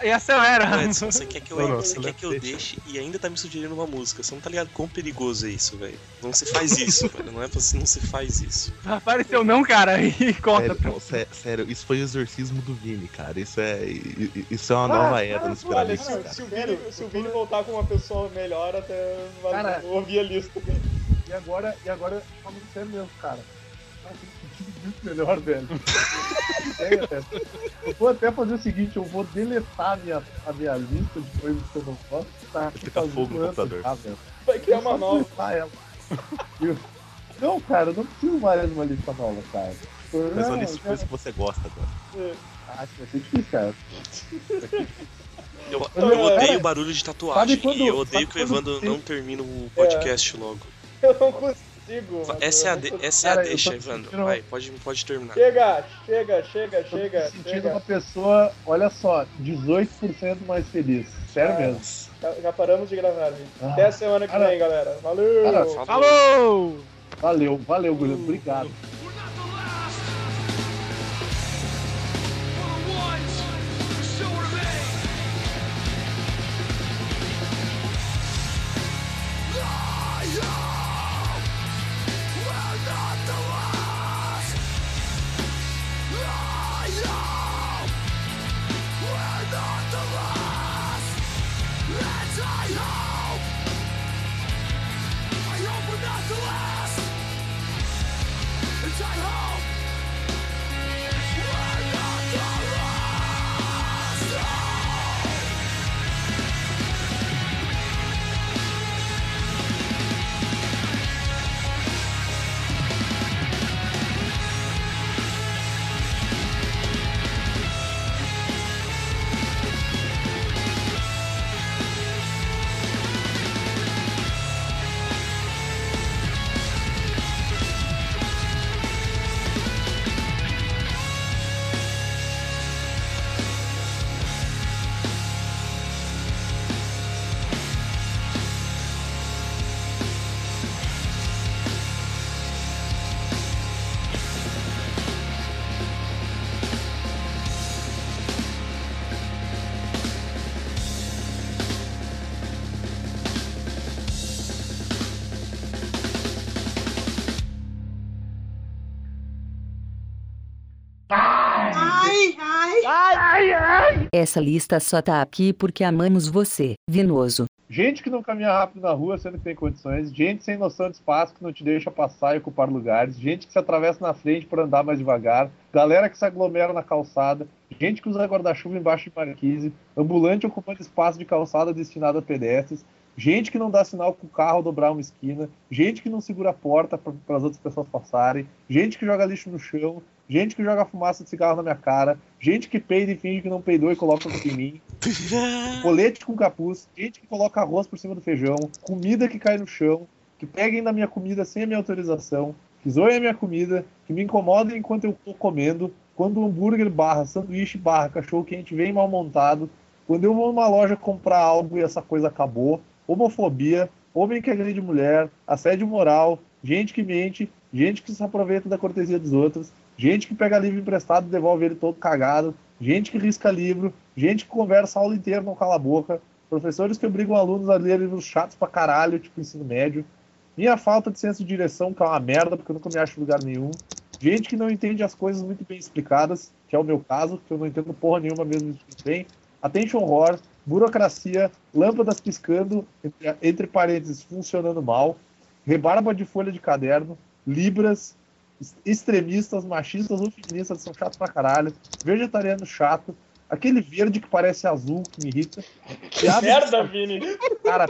É, E acelera. Edson, você quer que eu, Não, não, você não quer que eu deixe e ainda tá me sugerindo uma música. Você não tá ligado quão perigoso é isso, velho. Não se faz isso, velho. Não é pra você não se faz isso. Apareceu não, cara, e corta. Sério, não, sé- sério, isso foi o exorcismo do Vini, cara. Isso é, isso é uma Ah, nova era nos se, cara. se o Vini, se o Vini voltar com uma pessoa melhor, até vai Cara. ouvir a lista. E agora, e agora, falando sério mesmo, cara. Muito melhor, velho. Eu vou até fazer o seguinte, eu vou deletar a minha, a minha lista de coisas que eu não gosto. Tá, Fica fogo no computador. Ah, velho. Vai criar uma nova. ela. Não, cara, eu não preciso mais de uma lista nova, cara. Mas olha isso de já- coisa que você gosta agora. Ah, isso vai ser difícil, cara. Eu, eu odeio cara, o barulho de tatuagem quando- e eu odeio que o Evandro não termina o podcast logo. Eu não consigo. mano. Essa é a, de- essa é a Cara, deixa, Evandro. sentindo- Vai, pode, pode terminar. Chega, chega, chega, Tô chega, sentindo chega. uma pessoa, olha só, 18% mais feliz. Sério Ah. mesmo. Já, já paramos de gravar, gente. Ah. Até a semana que Cara. vem, galera. Valeu! Cara, Falou! Valeu, valeu, Guilherme. Obrigado. Essa lista só tá aqui porque amamos você, Vinoso. Gente que não caminha rápido na rua sendo que tem condições, gente sem noção de espaço que não te deixa passar e ocupar lugares, gente que se atravessa na frente por andar mais devagar, galera que se aglomera na calçada, gente que usa guarda-chuva embaixo de marquise, ambulante ocupando espaço de calçada destinado a pedestres, gente que não dá sinal com o carro dobrar uma esquina, gente que não segura a porta para as outras pessoas passarem, gente que joga lixo no chão, gente que joga fumaça de cigarro na minha cara, gente que peida e finge que não peidou e coloca em mim, <laughs> colete com capuz, gente que coloca arroz por cima do feijão, comida que cai no chão, que peguem na minha comida sem a minha autorização, que zoem a minha comida, que me incomodem enquanto eu tô comendo, quando o hambúrguer barra sanduíche barra cachorro quente vem mal montado, quando eu vou numa loja comprar algo e essa coisa acabou, homofobia, homem que agride mulher, assédio moral, gente que mente, gente que se aproveita da cortesia dos outros, gente que pega livro emprestado e devolve ele todo cagado, gente que risca livro, gente que conversa a aula inteira não cala a boca, professores que obrigam alunos a ler livros chatos pra caralho, tipo ensino médio, minha falta de senso de direção, que é uma merda, porque eu nunca me acho em lugar nenhum, gente que não entende as coisas muito bem explicadas, que é o meu caso, que eu não entendo porra nenhuma mesmo bem. Attention Horror, burocracia, lâmpadas piscando, entre, entre parênteses, funcionando mal, rebarba de folha de caderno, libras, extremistas, machistas ou feministas são chatos pra caralho, vegetariano chato, aquele verde que parece azul que me irrita. Piada Merda, Vini. <laughs> Cara,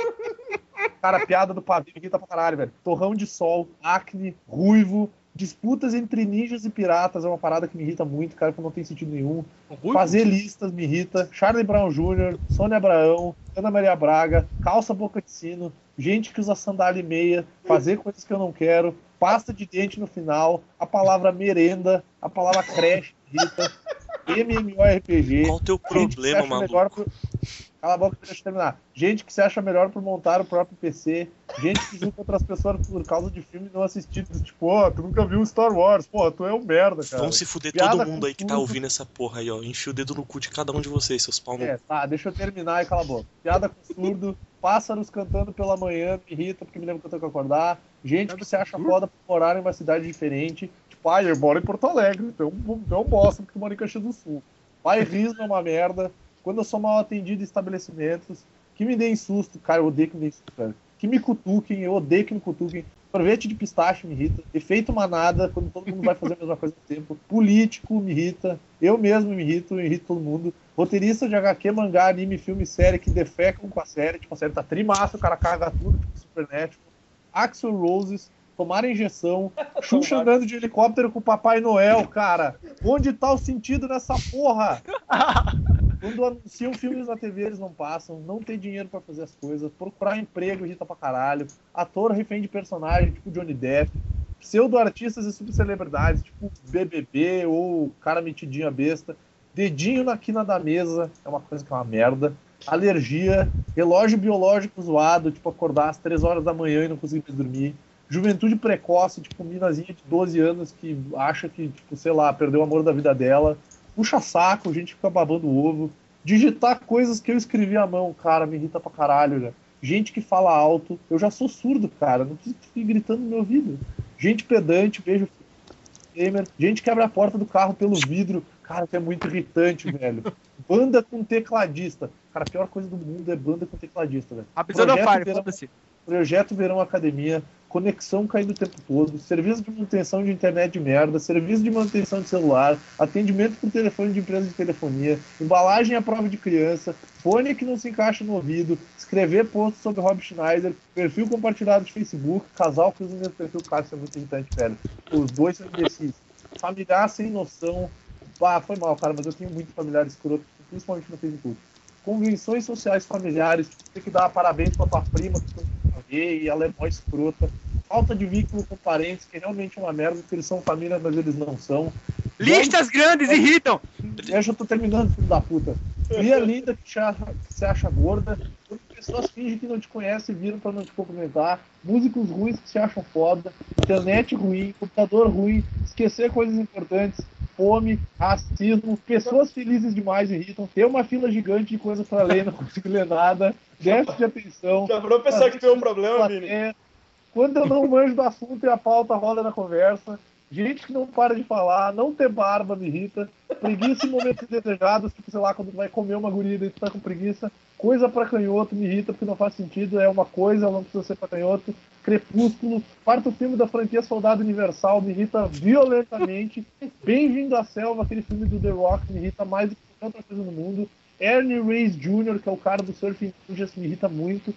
cara, piada do pavio irrita pra caralho, velho. Torrão de sol, acne, ruivo, disputas entre ninjas e piratas é uma parada que me irrita muito, cara, que não tem sentido nenhum. Fazer listas me irrita. Charlie Brown Jr., Sônia Abraão, Ana Maria Braga, calça boca de sino, gente que usa sandália e meia, fazer coisas que eu não quero, pasta de dente no final, a palavra merenda, a palavra creche me irrita, <laughs> MMORPG. Qual o teu problema, maluco? melhor Cala a boca, deixa eu terminar. Gente que se acha melhor por montar o próprio PC. Gente que julga outras pessoas por causa de filme não assistidos. Tipo, ó, tu nunca viu Star Wars. Pô, tu é um merda, cara. Vão se fuder Piada todo mundo aí que tá ouvindo essa porra aí, ó. Enfia o dedo no cu de cada um de vocês, seus pau no É, tá, deixa eu terminar e cala a boca. Piada com surdo, pássaros cantando pela manhã, me irrita porque me lembra que eu tenho que acordar. Gente que se acha foda por morar em uma cidade diferente. Tipo, ai, eu moro em Porto Alegre, então um bosta porque tu mora em Caxias do Sul. Bairrismo é uma merda. Quando eu sou mal atendido em estabelecimentos, que me deem susto, cara, eu odeio que me deem susto, cara. Que me cutuquem, eu odeio que me cutuquem. Sorvete de pistache me irrita. Efeito manada, quando todo mundo vai fazer a mesma coisa ao tempo. <laughs> Político me irrita. Eu mesmo me irrito, eu irrito todo mundo. Roteirista de HQ, mangá, anime, filme, série que defecam com a série. Tipo, a série tá trimassa, o cara caga tudo, tipo Supernatural. Axel Roses, tomar injeção. <laughs> Xuxa andando de helicóptero com o Papai Noel, cara. Onde tá o sentido nessa porra? <laughs> Quando anunciam filmes na TV, eles não passam. Não tem dinheiro pra fazer as coisas. Procurar emprego irrita pra caralho. Ator refém de personagem, tipo Johnny Depp. Pseudo-artistas e subcelebridades, tipo BBB ou cara metidinha besta. Dedinho na quina da mesa é uma coisa que é uma merda. Alergia, relógio biológico zoado, tipo acordar às 3 horas da manhã e não conseguir dormir. Juventude precoce, tipo minazinha de 12 anos que acha que, tipo, sei lá, perdeu o amor da vida dela. Puxa saco, gente que fica babando o ovo. Digitar coisas que eu escrevi à mão, cara, me irrita pra caralho, né? Gente que fala alto, eu já sou surdo, cara, não preciso fique gritando no meu ouvido. Gente pedante, beijo gamer. Gente que abre a porta do carro pelo vidro, cara, que é muito irritante, <laughs> velho. Banda com tecladista. Cara, a pior coisa do mundo é banda com tecladista, velho. A não Verão-. Projeto Verão Academia, conexão caindo o tempo todo, serviço de manutenção de internet de merda, serviço de manutenção de celular, atendimento por telefone de empresa de telefonia, embalagem à prova de criança, fone que não se encaixa no ouvido, escrever post sobre Rob Schneider, perfil compartilhado de Facebook, casal que usa o mesmo perfil, cara, isso é muito irritante, velho. Os dois são imbecis. Familiar sem noção. Ah, foi mal, cara, mas eu tenho muito familiar escroto, principalmente no Facebook. Convenções sociais familiares, tem que dar parabéns pra tua prima que vê, e ela é mó escrota. Falta de vínculo com parentes, que realmente é uma merda, porque eles são família, mas eles não são. Listas grandes irritam. Eu tô terminando, filho da puta. Cria linda que, que você acha gorda. Pessoas fingem que não te conhecem e viram pra não te cumprimentar. Músicos ruins que se acham foda. Internet ruim, computador ruim. Esquecer coisas importantes. Fome, racismo. Pessoas felizes demais irritam. Ter uma fila gigante de coisas pra ler, não <laughs> consigo ler nada. Déficit de atenção. Já pra pensar que é um problema, Vini? Quando eu não manjo do assunto e a pauta roda na conversa. Gente que não para de falar, não ter barba me irrita. Preguiça em momentos desejados, tipo, sei lá, quando tu vai comer uma guria e tu tá com preguiça. Coisa pra canhoto me irrita porque não faz sentido, é uma coisa, ela não precisa ser pra canhoto. Crepúsculo, quarto filme da franquia Soldado Universal me irrita violentamente. <laughs> Bem-vindo à Selva, aquele filme do The Rock, me irrita mais do que qualquer outra coisa no mundo. Ernie Reyes Jr., que é o cara do Surfing Ninjas, me irrita muito.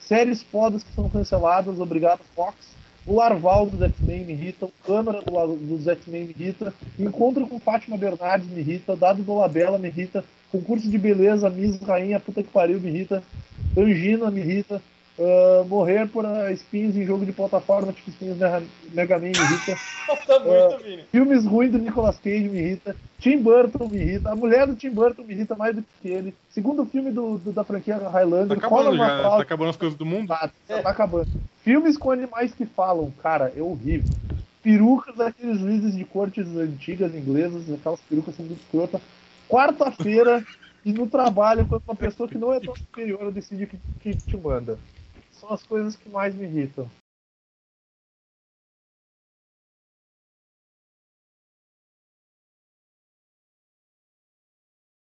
Séries fodas que são canceladas, obrigado Fox. O Larval dos X-Men me irrita, o Câmara do, dos X-Men me irrita, Encontro com Fátima Bernardes me irrita, Dado do Labella me irrita, Concurso de Beleza, Miss Rainha, puta que pariu me irrita, Angina me irrita, ah, Morrer por ah, espinhos em jogo de plataforma, tipo espinhos Mega Mega Man me irrita, <laughs> Tá muito, Vini. Filmes ruins do Nicolas Cage me irrita. Tim Burton me irrita. A mulher do Tim Burton me irrita mais do que ele. Segundo filme do, do- da franquia Tá Highlander, acabando Conan já, tá McCloud. acabando as coisas do mundo. Tá, tá acabando. Filmes com animais que falam, cara, é horrível. Perucas daqueles juízes de cortes antigas inglesas, aquelas perucas são muito escrotas. Quarta-feira e no trabalho, quando uma pessoa que não é tão superior decide que, que te manda. São as coisas que mais me irritam.